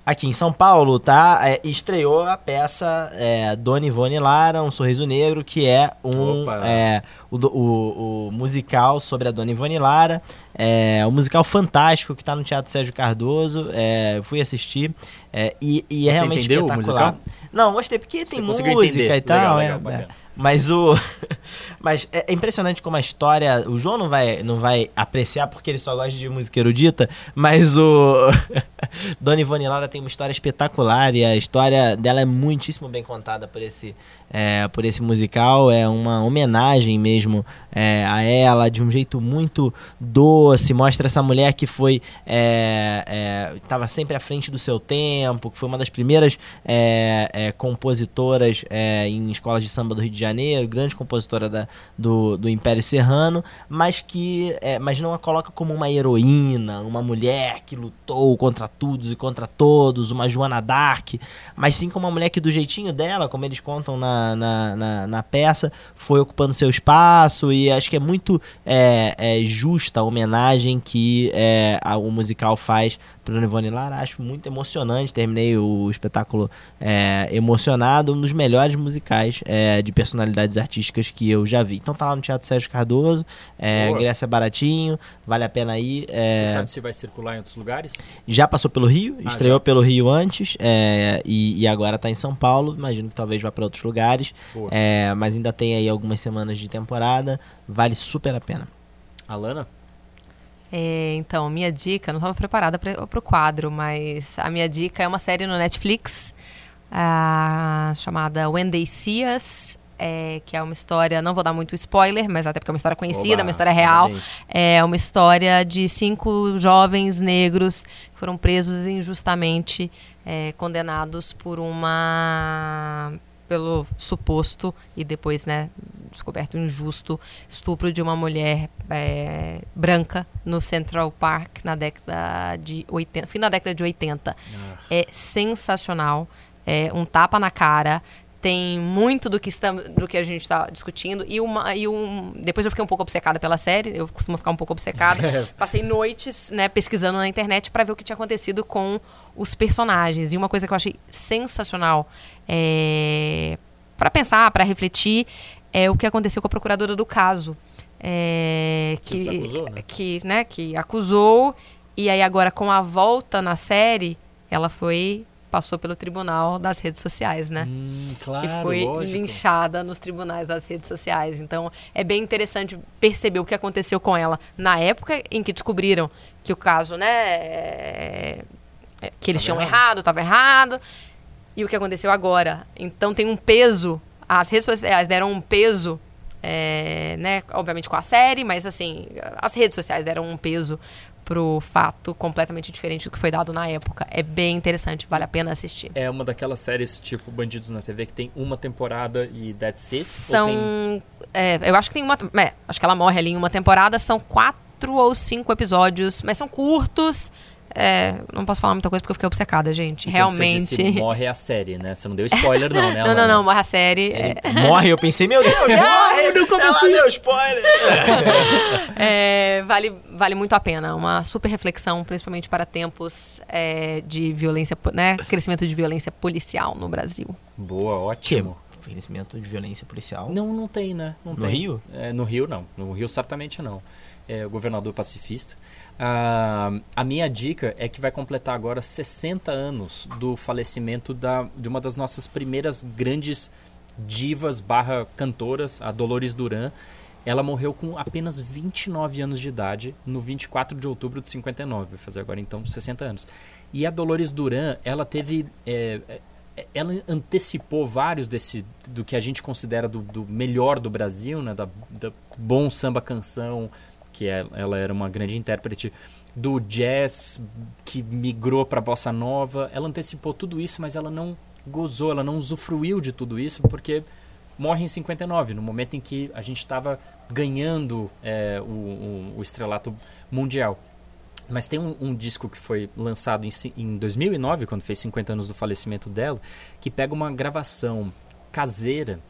aqui em São Paulo, tá? é, estreou a peça é, Dona Ivone Lara, Um Sorriso Negro, que é um é, o, o- o musical sobre a Dona Ivone Lara. É um musical fantástico que tá no Teatro Sérgio Cardoso. É, fui assistir é, e, e é Você realmente entendeu o espetacular. musical? Não, gostei porque tem música entender. e tal. Legal, é, legal. Mas o. <laughs> Mas é é impressionante como a história. O João não vai, não vai apreciar porque ele só gosta de música erudita, mas o. <laughs> Dona Ivone Lara tem uma história espetacular e a história dela é muitíssimo bem contada por esse, é, por esse musical. É uma homenagem mesmo é, a ela, de um jeito muito doce. Mostra essa mulher que foi. estava é, é, sempre à frente do seu tempo, que foi uma das primeiras é, compositoras em escolas de samba do Rio de Janeiro, grande compositora da, do, do Império Serrano, mas que mas não a coloca como uma heroína, uma mulher que lutou contra todos e contra todos, uma Joana Dark, mas sim como uma mulher que do jeitinho dela, como eles contam na na, na, na, peça, foi ocupando seu espaço e acho que é muito é, é justa a homenagem que é, a, o musical faz para Ivone Lara. Acho muito emocionante, terminei o espetáculo é, emocionado, um dos melhores musicais é, de personalidades artísticas que eu já vi. Então tá lá no Teatro Sérgio Cardoso, é, ingresso é baratinho, vale a pena ir. É. Você sabe se vai circular em outros lugares? Já passou pelo Rio, ah, estreou já. pelo Rio antes é, e, e agora está em São Paulo, imagino que talvez vá para outros lugares lugares. É, mas ainda tem aí algumas semanas de temporada. Vale super a pena. Alana? É, então, minha dica, não estava preparada para o quadro, mas a minha dica é uma série no Netflix uh, chamada When They See Us, é, que é uma história, não vou dar muito spoiler, mas até porque é uma história conhecida, Oba, uma história real. É uma história de cinco jovens negros que foram presos injustamente, é, condenados por uma pelo suposto e depois, né, descoberto injusto estupro de uma mulher é, branca no Central Park na década de 80, fim da década de 80. Ah. É sensacional, é um tapa na cara, tem muito do que estamos, do que a gente está discutindo e uma e um depois eu fiquei um pouco obcecada pela série eu costumo ficar um pouco obcecada <laughs> passei noites né pesquisando na internet para ver o que tinha acontecido com os personagens e uma coisa que eu achei sensacional é, para pensar para refletir é o que aconteceu com a procuradora do caso é, que acusou, né? que né que acusou e aí agora com a volta na série ela foi passou pelo tribunal das redes sociais, né? Hum, claro, e foi lógico. linchada nos tribunais das redes sociais. Então, é bem interessante perceber o que aconteceu com ela na época em que descobriram que o caso, né, é, que eles tava tinham errado, estava errado, e o que aconteceu agora. Então, tem um peso. As redes sociais deram um peso é, né, obviamente com a série, mas assim, as redes sociais deram um peso pro fato completamente diferente do que foi dado na época. É bem interessante, vale a pena assistir. É uma daquelas séries tipo Bandidos na TV que tem uma temporada e that's it? São. Tem... É, eu acho que tem uma. É, acho que ela morre ali em uma temporada, são quatro ou cinco episódios, mas são curtos. É, não posso falar muita coisa porque eu fiquei obcecada, gente. Realmente. Você disse, morre a série, né? Você não deu spoiler, não, né? <laughs> não, não, não, morre a série. É... <laughs> Morre, eu pensei, meu Deus, <laughs> morre! Não, como Ela assim? deu spoiler! é, vale, vale muito a pena. Uma super reflexão, principalmente para tempos é, de violência, né? Crescimento de violência policial no Brasil. Boa, ótimo. Crescimento de violência policial? Não, não tem, né? Não no tem. Rio? É, no Rio, não. No Rio, certamente não. É, o governador pacifista. Uh, a minha dica é que vai completar agora 60 anos do falecimento da, de uma das nossas primeiras grandes divas barra cantoras, a Dolores Duran. Ela morreu com apenas 29 anos de idade, no 24 de outubro de 59, vai fazer agora então 60 anos. E a Dolores Duran, ela teve... É, é, ela antecipou vários desse do que a gente considera do, do melhor do Brasil, né, da, da bom samba canção, que é, ela era uma grande intérprete do jazz que migrou para bossa nova. Ela antecipou tudo isso, mas ela não gozou, ela não usufruiu de tudo isso porque morre em 59, no momento em que a gente estava ganhando é, o, o, o, estrelato mundial. Mas tem um, um disco que foi lançado em, em 2009, quando fez 50 anos do falecimento dela, que pega uma gravação caseira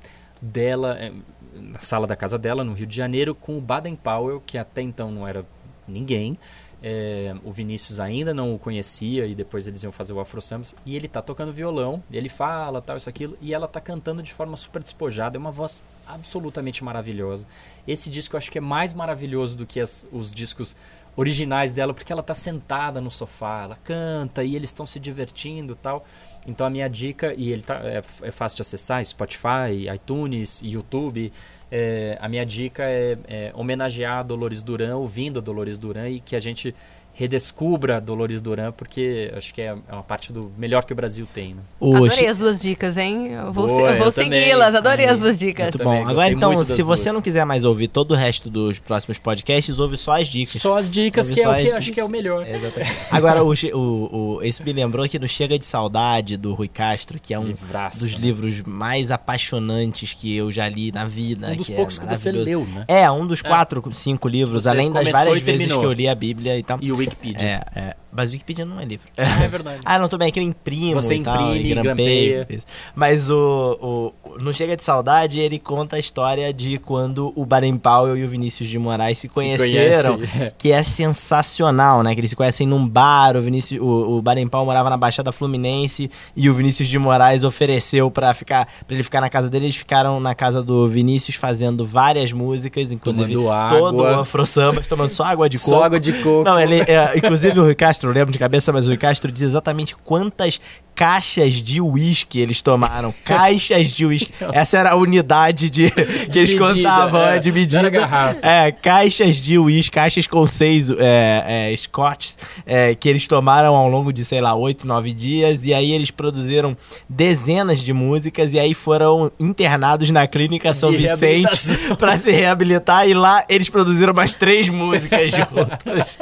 dela, é, na sala da casa dela, no Rio de Janeiro, com o Baden Powell, que até então não era ninguém. É, o Vinícius ainda não o conhecia e depois eles iam fazer o Afro Sambas e ele tá tocando violão, ele fala tal, isso, aquilo, e ela tá cantando de forma super despojada, é uma voz absolutamente maravilhosa. Esse disco eu acho que é mais maravilhoso do que as, os discos originais dela, porque ela tá sentada no sofá, ela canta e eles estão se divertindo tal. Então a minha dica, e ele tá, é, é fácil de acessar, Spotify, iTunes, YouTube. É, a minha dica é, é, homenagear a Dolores Duran, ouvindo a Dolores Duran e que a gente redescubra Dolores Duran, porque acho que é é uma parte do melhor que o Brasil tem. Né? O Adorei as duas dicas, hein? Eu vou, Boa, eu vou segui-las, adorei Aí. as duas dicas. Muito bom. Agora então, se você duas. não quiser mais ouvir todo o resto dos próximos podcasts, ouve só as dicas. Só as dicas, Ouve que é o que acho que é o melhor. Exatamente. Agora, o, o, o, esse me lembrou que no Chega de Saudade, do Rui Castro, que é um Livraço, dos né? livros mais apaixonantes que eu já li na vida. Um dos que é poucos que você leu, né? É, um dos quatro, cinco livros, Você além das várias vezes que eu li a Bíblia e tal. E o Wikipedia. É, é. Mas o Wikipedia não é livro. Ah, é verdade. Ah, não, tudo bem, é que eu imprimo Você e tal, imprime, e grampeio. grampeia. Mas o, o No Chega de Saudade, ele conta a história de quando o Baden Powell e o Vinícius de Moraes se conheceram, conhece. <laughs> que é sensacional, né? Que eles se conhecem num bar, o, Vinícius, o, o Baden Powell morava na Baixada Fluminense e o Vinícius de Moraes ofereceu pra, ficar, pra ele ficar na casa dele. Eles ficaram na casa do Vinícius fazendo várias músicas, inclusive todo o. Afro Samba, tomando só água de coco. Só água de coco. Não, ele, é, inclusive o <laughs> Rui Castro, eu lembro de cabeça, mas o Castro diz exatamente quantas caixas de uísque eles tomaram. <laughs> Caixas de uísque. Essa era a unidade de, <laughs> que eles medida, contavam, é. é, de medida. garrafa. É, caixas de uísque, caixas com seis é, é, scotches é, que eles tomaram ao longo de, sei lá, oito, nove dias. E aí eles produziram dezenas de músicas e aí foram internados na clínica São De Vicente <laughs> pra se reabilitar. E lá eles produziram mais três músicas juntos.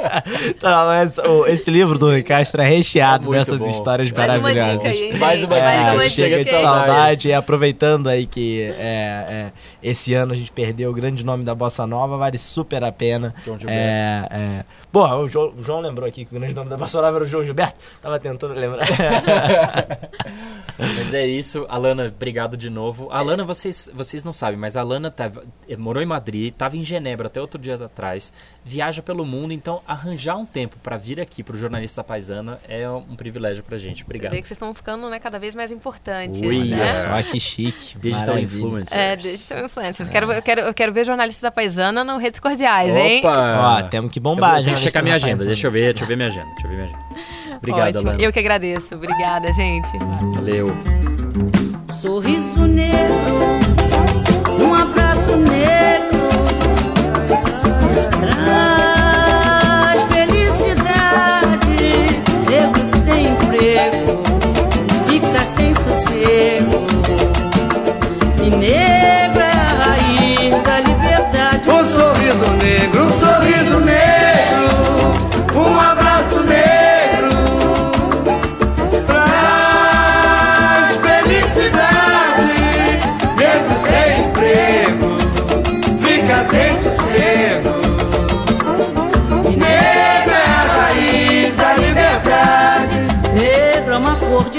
então, esse, esse livro do Castro é recheado É dessas bom. histórias Mais dica Mais uma Mais dica. uma É, chega dica de saudade. E aproveitando aí que é, é, esse ano a gente perdeu o grande nome da Bossa Nova, vale super a pena. João Gilberto. É, é. Bom, o João, o João lembrou aqui que o grande nome da Bossa Nova era o João Gilberto. Tava tentando lembrar. <laughs> Mas é isso, Alana, obrigado de novo. Alana, vocês, vocês não sabem, mas a Alana tava, eh, morou em Madrid, estava em Genebra até outro dia atrás, viaja pelo mundo, então arranjar um tempo para vir aqui pro Jornalista Paisana é um privilégio pra gente. Você Obrigado. Estão ficando né, cada vez mais importantes, Ui, né? Olha só que chique. <laughs> Digital maravilha. Influencer. É, digital influencers. Quero, eu, quero, eu quero ver jornalistas da paisana no redes cordiais, hein? Opa! Ó, temos que Eu bombar, vou- Deixa eu checar minha da agenda, Paisana. deixa eu ver, deixa eu ver minha agenda, deixa eu ver minha agenda. <laughs> Obrigado, Ótimo. Alana. Eu que agradeço. Obrigada, gente. Valeu. sorriso negro, um abraço negro, traz felicidade, negro sem emprego,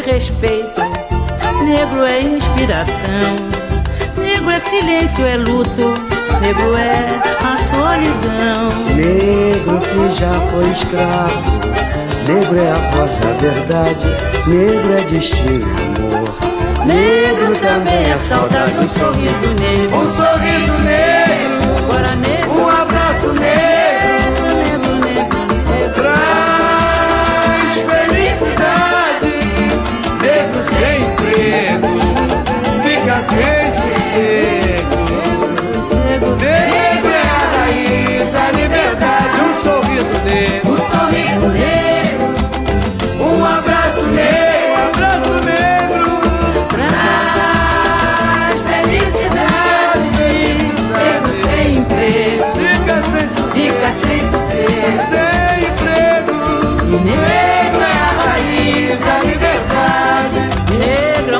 respeito, negro é inspiração, negro é silêncio, é luto, negro é a solidão. Negro que já foi escravo, negro é a voz da verdade, negro é destino, amor. Negro também é saudade, um sorriso negro, Um sorriso negro, agora negro,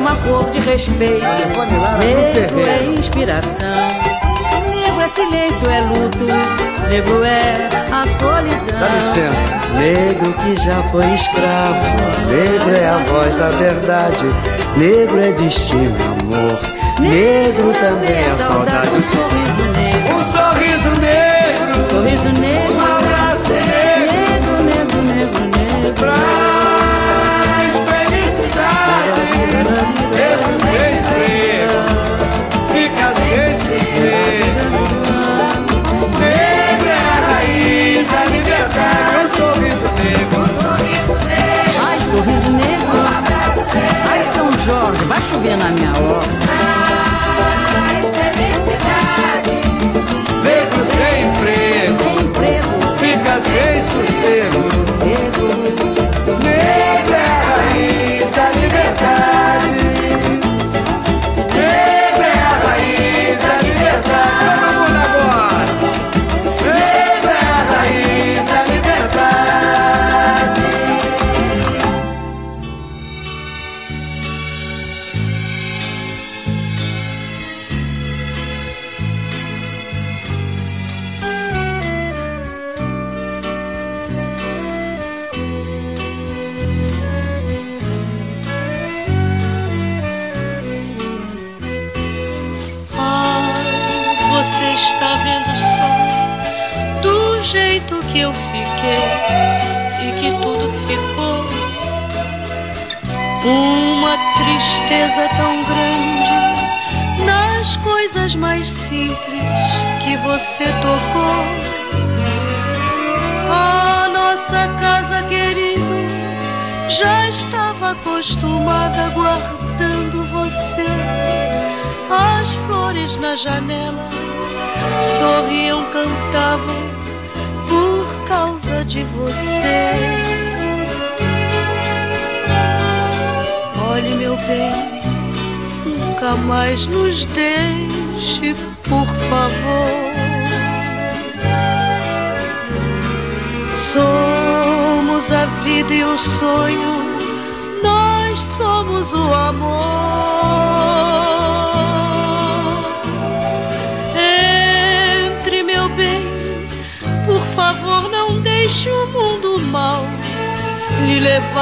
uma cor de respeito. Negro é inspiração. Negro é silêncio, é luto. Negro é a solidão. Dá licença. Negro que já foi escravo, negro é a voz da verdade, negro é destino, amor. Negro também é saudade. Um sorriso negro. Um sorriso negro, Sorriso um negro. abraço chover na minha hora. Paz, felicidade. Vem pro sem emprego. Sem emprego. Fica sem sossego.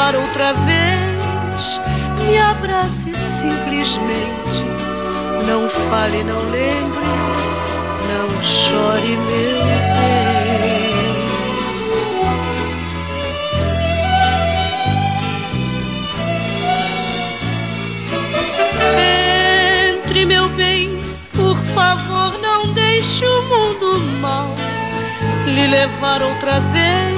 Levar outra vez. Me abrace simplesmente. Não fale, não lembre, não chore, meu bem. Entre, meu bem, por favor, não deixe o mundo mal lhe levar outra vez.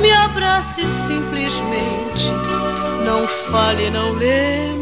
Me abrace simplesmente, não fale, não lembre.